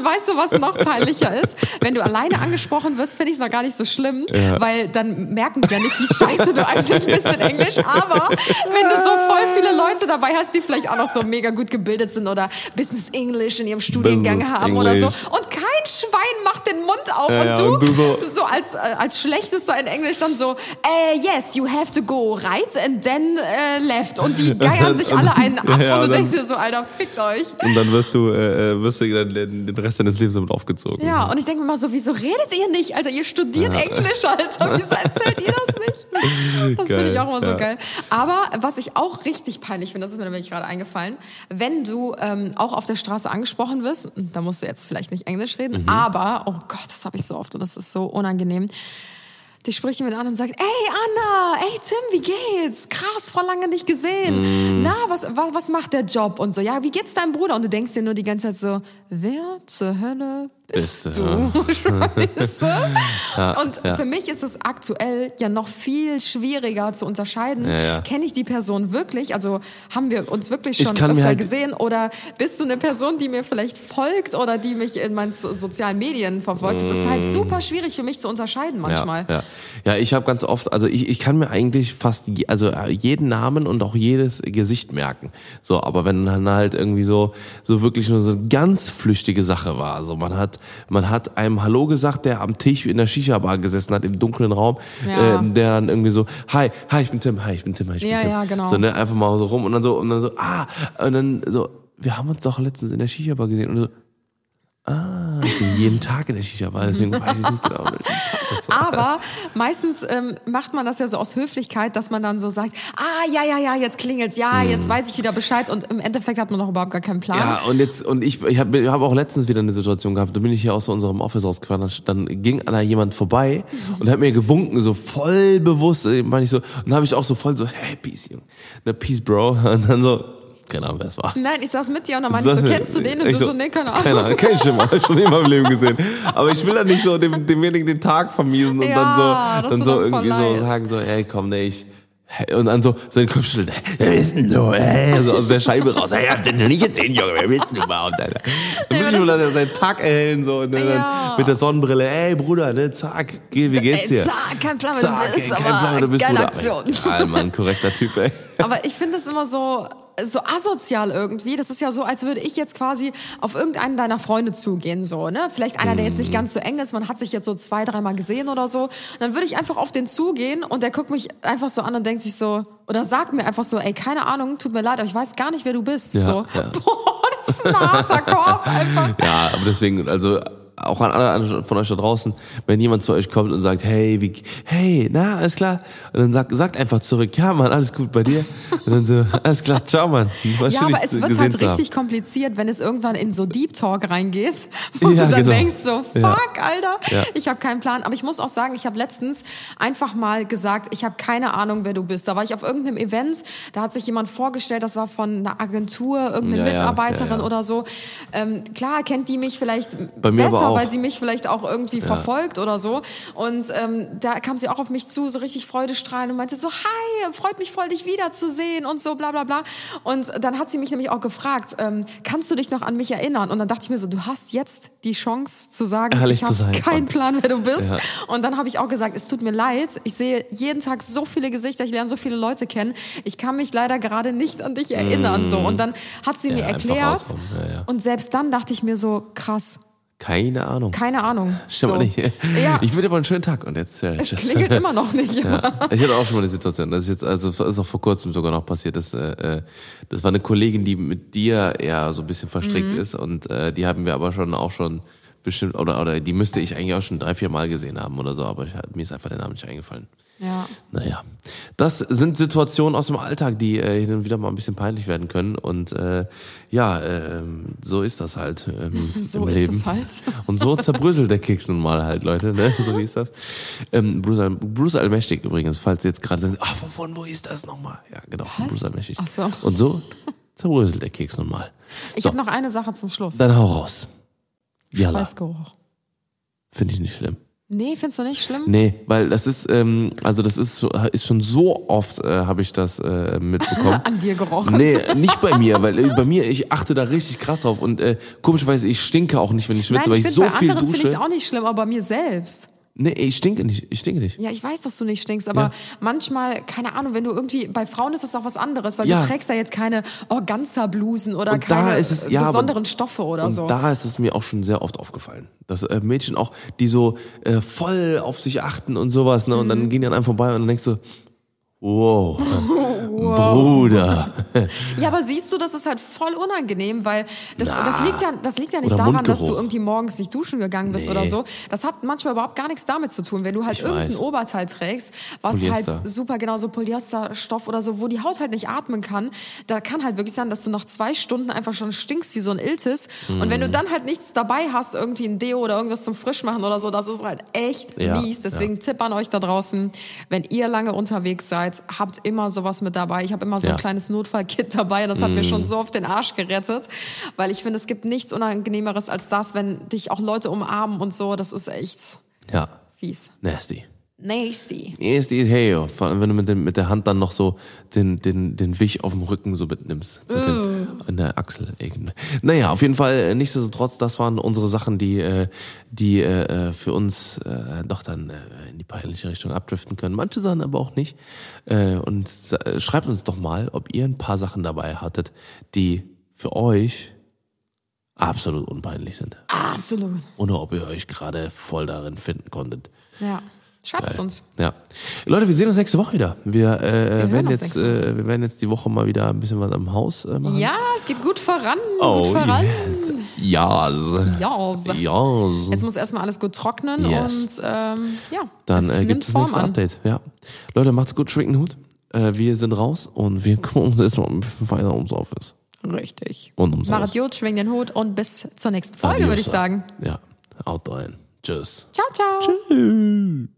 Und weißt du, was noch peinlicher ist? Wenn du alleine angesprochen wirst, finde ich es noch gar nicht so schlimm, weil dann merken die ja nicht, wie scheiße du eigentlich bist in Englisch. Aber wenn du so voll viele Leute dabei hast, die vielleicht auch noch so mega gut gebildet sind oder Business English in ihrem Studiengang Business haben oder so English. und kein Schwein macht den Mund auf Ja, ja, und, du, und du so- so als, äh, als schlechtester in Englisch dann so, äh, yes, you have to go right and then äh, left. Und die <laughs> geiern sich alle einen ab <laughs> Ja, ja, und du dann- denkst dir so, Alter, fickt euch. Und dann wirst du äh, äh, wirst du dann den, den Rest deines Lebens damit aufgezogen. Ja, und ich denke mir mal so, wieso redet ihr nicht? Alter, ihr studiert Englisch, Alter. Wieso erzählt ihr das nicht? <laughs> Das finde ich auch immer so ja. geil. Aber was ich auch richtig peinlich finde, das ist mir nämlich gerade eingefallen, wenn du ähm, auch auf der Straße angesprochen wirst, da musst du jetzt vielleicht nicht Englisch reden, Mhm. aber, oh Gott, das habe ich so oft und das ist so unangenehm. Die spricht jemand an und sagt, ey Anna, ey Tim, wie geht's? Krass, voll lange nicht gesehen. Mhm. Na, was, was, was macht der Job? Und so, ja, wie geht's deinem Bruder? Und du denkst dir nur die ganze Zeit so, wer zur Hölle bist Bist du, du <laughs> scheiße. <laughs> und ja. für mich ist es aktuell ja noch viel schwieriger zu unterscheiden. Ja, ja. Kenne ich die Person wirklich? Also haben wir uns wirklich Ich schon öfter halt- gesehen? Oder bist du eine Person, die mir vielleicht folgt oder die mich in meinen so sozialen Medien verfolgt? Das ist halt super schwierig für mich zu unterscheiden manchmal. Mm. Ja, ja. ja ich habe ganz oft, also ich, ich kann mir eigentlich fast je, also jeden Namen und auch jedes Gesicht merken. So, aber wenn dann halt irgendwie so so wirklich nur so eine ganz flüchtige Sache war, also man hat man hat einem Hallo gesagt, der am Tisch in der Shisha Bar gesessen hat im dunklen Raum, Ja. ähm, der dann irgendwie so Hi, hi, ich bin Tim, hi, ich bin Tim, hi, ich bin Ja, Tim. ja, genau. So ne, einfach mal so rum und dann so und dann so ah und dann so wir haben uns doch letztens in der Shisha Bar gesehen und so Ah, ich bin jeden Tag in der Shisha-Bar, deswegen weiß ich nicht genau. Aber meistens ähm, macht man das ja so aus Höflichkeit, dass man dann so sagt, ah, ja, ja, ja, jetzt klingelt's, ja, jetzt weiß ich wieder Bescheid und im Endeffekt hat man noch überhaupt gar keinen Plan. Hm. Ja, und jetzt, und ich, ich habe hab auch letztens wieder eine Situation gehabt, da bin ich hier aus unserem Office ausgefahren, dann ging da jemand vorbei und hat mir gewunken, so voll bewusst, äh, meine ich so, und dann habe ich auch so voll so, hey, peace, Junge, ne, peace, Bro, <laughs> und dann so, keine Ahnung, wer es war. Nein, ich saß mit dir und dann meinte ich so, kennst du den? Und du so, nee, keine Ahnung. Keine Ahnung, kenn ich schon mal, <laughs> schon in meinem Leben gesehen. Aber ich will dann nicht so dem, demjenigen den Tag vermiesen und Ja, dann das so, dann so dann irgendwie so sagen so, ey, komm, nee, ich, und dann so seinen Kopf schüttelt, wer bist denn du, ey, so aus der Scheibe raus, hey, hab den noch nie gesehen, Junge, wer bist denn du überhaupt, Alter? Dann will ich nur dann seinen Tag erhellen, so, und dann Ja. mit der Sonnenbrille, ey, Bruder, ne, zack, geh, wie geht's dir? Ey, zack, kein Plan, wer du bist, ey, kein Plan, du bist, geile Bruder. Aktion. Ja, Mann, korrekter Typ, ey. Aber ich finde es immer so, so asozial irgendwie. Das ist ja so, als würde ich jetzt quasi auf irgendeinen deiner Freunde zugehen, so, ne? Vielleicht einer, der jetzt Mhm. nicht ganz so eng ist, man hat sich jetzt so zwei, dreimal gesehen oder so. Und dann würde ich einfach auf den zugehen und der guckt mich einfach so an und denkt sich so, oder sagt mir einfach so, ey, keine Ahnung, tut mir leid, aber ich weiß gar nicht, wer du bist. Ja, so, ja. <laughs> boah, das ist ein harter Korb einfach. Ja, aber deswegen, also auch an alle von euch da draußen, wenn jemand zu euch kommt und sagt, hey, wie, hey, na, alles klar, und dann sagt, sagt einfach zurück, ja, Mann, alles gut bei dir, und dann so, <laughs> alles klar, ciao, Mann. War Ja, aber es wird halt richtig kompliziert, wenn es irgendwann in so Deep Talk reingeht, <laughs> wo Ja, du dann genau. denkst so, fuck, Ja. Alter, Ja. ich habe keinen Plan. Aber ich muss auch sagen, ich habe letztens einfach mal gesagt, ich habe keine Ahnung, wer du bist. Da war ich auf irgendeinem Event, da hat sich jemand vorgestellt, das war von einer Agentur, irgendeine Mitarbeiterin oder so. Ähm, klar kennt die mich vielleicht Bei mir besser, auch. weil sie mich vielleicht auch irgendwie verfolgt oder so. Und ähm, da kam sie auch auf mich zu, so richtig freudestrahlend und meinte so, hi, freut mich voll, dich wiederzusehen und so, bla bla bla. Und dann hat sie mich nämlich auch gefragt, ähm, kannst du dich noch an mich erinnern? Und dann dachte ich mir so, du hast jetzt die Chance zu sagen, Ehrlich ich habe keinen. Plan, wer du bist. Ja. Und dann habe ich auch gesagt, es tut mir leid, ich sehe jeden Tag so viele Gesichter, ich lerne so viele Leute kennen. Ich kann mich leider gerade nicht an dich erinnern. So. Und dann hat sie Ja, mir erklärt. ja, ja. Und selbst dann dachte ich mir so, krass, Keine Ahnung. keine Ahnung. Stimmt so. nicht. Ja, Ich würde aber einen schönen Tag und jetzt. äh, es klingelt immer noch nicht. Ja. Ich hatte auch schon mal eine Situation, das ist jetzt, also ist auch vor kurzem sogar noch passiert, dass, äh, äh, das war eine Kollegin, die mit dir eher so ein bisschen verstrickt Mhm. ist und äh, die haben wir aber schon auch schon bestimmt, oder, oder die müsste ich eigentlich auch schon drei, vier Mal gesehen haben oder so, aber ich, mir ist einfach der Name nicht eingefallen. Ja. Naja, das sind Situationen aus dem Alltag, die äh, hin und wieder mal ein bisschen peinlich werden können. Und äh, ja, ähm, so ist das halt ähm, <laughs> So im ist Leben. halt. <laughs> Und so zerbröselt der Keks nun mal halt, Leute. Ne? <laughs> So wie ist das. Ähm, Bruce, Al- Bruce Allmächtig übrigens, falls ihr jetzt gerade sagt, ach, wovon, wo ist das nochmal? Ja, genau, von Bruce Allmächtig. Ach so. Und so zerbröselt der Keks nun mal. Ich So, habe noch eine Sache zum Schluss. dann hau raus. Jalla, Schweißgeruch. finde ich nicht schlimm. Nee, findest du nicht schlimm? Nee, weil das ist, ähm, also das ist, ist schon so oft, äh, habe ich das äh, mitbekommen. <laughs> An dir gerochen. Nee, nicht bei mir, weil äh, bei mir, ich achte da richtig krass drauf und äh, komischerweise, ich stinke auch nicht, wenn ich schwitze, Nein, weil ich ich finde, so bei viel anderen finde ich es dusche. auch nicht schlimm, aber bei mir selbst. Nee, ich stinke nicht, ich stinke nicht. Ja, ich weiß, dass du nicht stinkst, aber Ja. manchmal, keine Ahnung, wenn du irgendwie, bei Frauen ist das auch was anderes, weil Ja. du trägst ja jetzt keine Organza-Blusen oder Und keine es- ja, aber- besonderen Stoffe oder Und so. da ist es mir auch schon sehr oft aufgefallen, dass äh, Mädchen auch, die so äh, voll auf sich achten und sowas, ne, und dann Mhm. gehen die an einem vorbei und dann denkst du, wow, <laughs> Bruder. Ja, aber siehst du, das ist halt voll unangenehm, weil das, das, liegt, ja, das liegt ja nicht Oder daran, dass du Mundgeruch. irgendwie morgens nicht duschen gegangen bist Nee. oder so. Das hat manchmal überhaupt gar nichts damit zu tun. Wenn du halt Ich irgendein weiß. Oberteil trägst, was Polyester. halt super, genau so Polyesterstoff oder so, wo die Haut halt nicht atmen kann, da kann halt wirklich sein, dass du nach zwei Stunden einfach schon stinkst wie so ein Iltis. Und wenn du Mhm. dann halt nichts dabei hast, irgendwie ein Deo oder irgendwas zum Frischmachen oder so, das ist halt echt Ja, mies. Deswegen Tipp an euch da draußen, wenn ihr lange unterwegs seid, habt immer sowas mit dabei, dabei. Ich habe immer so Ja. ein kleines Notfallkit dabei. Das hat mir schon so auf den Arsch gerettet, weil ich finde, es gibt nichts Unangenehmeres als das, wenn dich auch Leute umarmen und so. Das ist echt Ja, fies. nasty. Nasty. Nasty is hey, vor allem wenn du mit, dem, mit der Hand dann noch so den, den, den Wich auf dem Rücken so mitnimmst. So an der Achselebene. Naja, auf jeden Fall, äh, nichtsdestotrotz, das waren unsere Sachen, die, äh, die äh, für uns doch dann in die peinliche Richtung abdriften können. Manche Sachen aber auch nicht. Und schreibt uns doch mal, ob ihr ein paar Sachen dabei hattet, die für euch absolut unpeinlich sind. Absolut. Oder ob ihr euch gerade voll darin finden konntet. Ja. Schreib's Geil. uns. Ja. Leute, wir sehen uns nächste Woche wieder. Wir, äh, hören werden jetzt, äh, wir werden jetzt die Woche mal wieder ein bisschen was am Haus äh, machen. Ja, es geht gut voran. Oh, gut voran. yes. Yes. Yes. Yes. Jetzt muss erstmal alles gut trocknen Yes. und ähm, ja, Dann es äh, gibt es das nächste. Update. Ja. Leute, macht's gut, schwingt den Hut. Äh, wir sind raus und wir <laughs> kümmern uns jetzt mal ein bisschen weiter ums Office. Richtig. Und ums Macht Haus. Jod, schwing den Hut und bis zur nächsten Folge, würde ich sagen. Ja, haut rein. Tschüss. Ciao, ciao. Tschüss.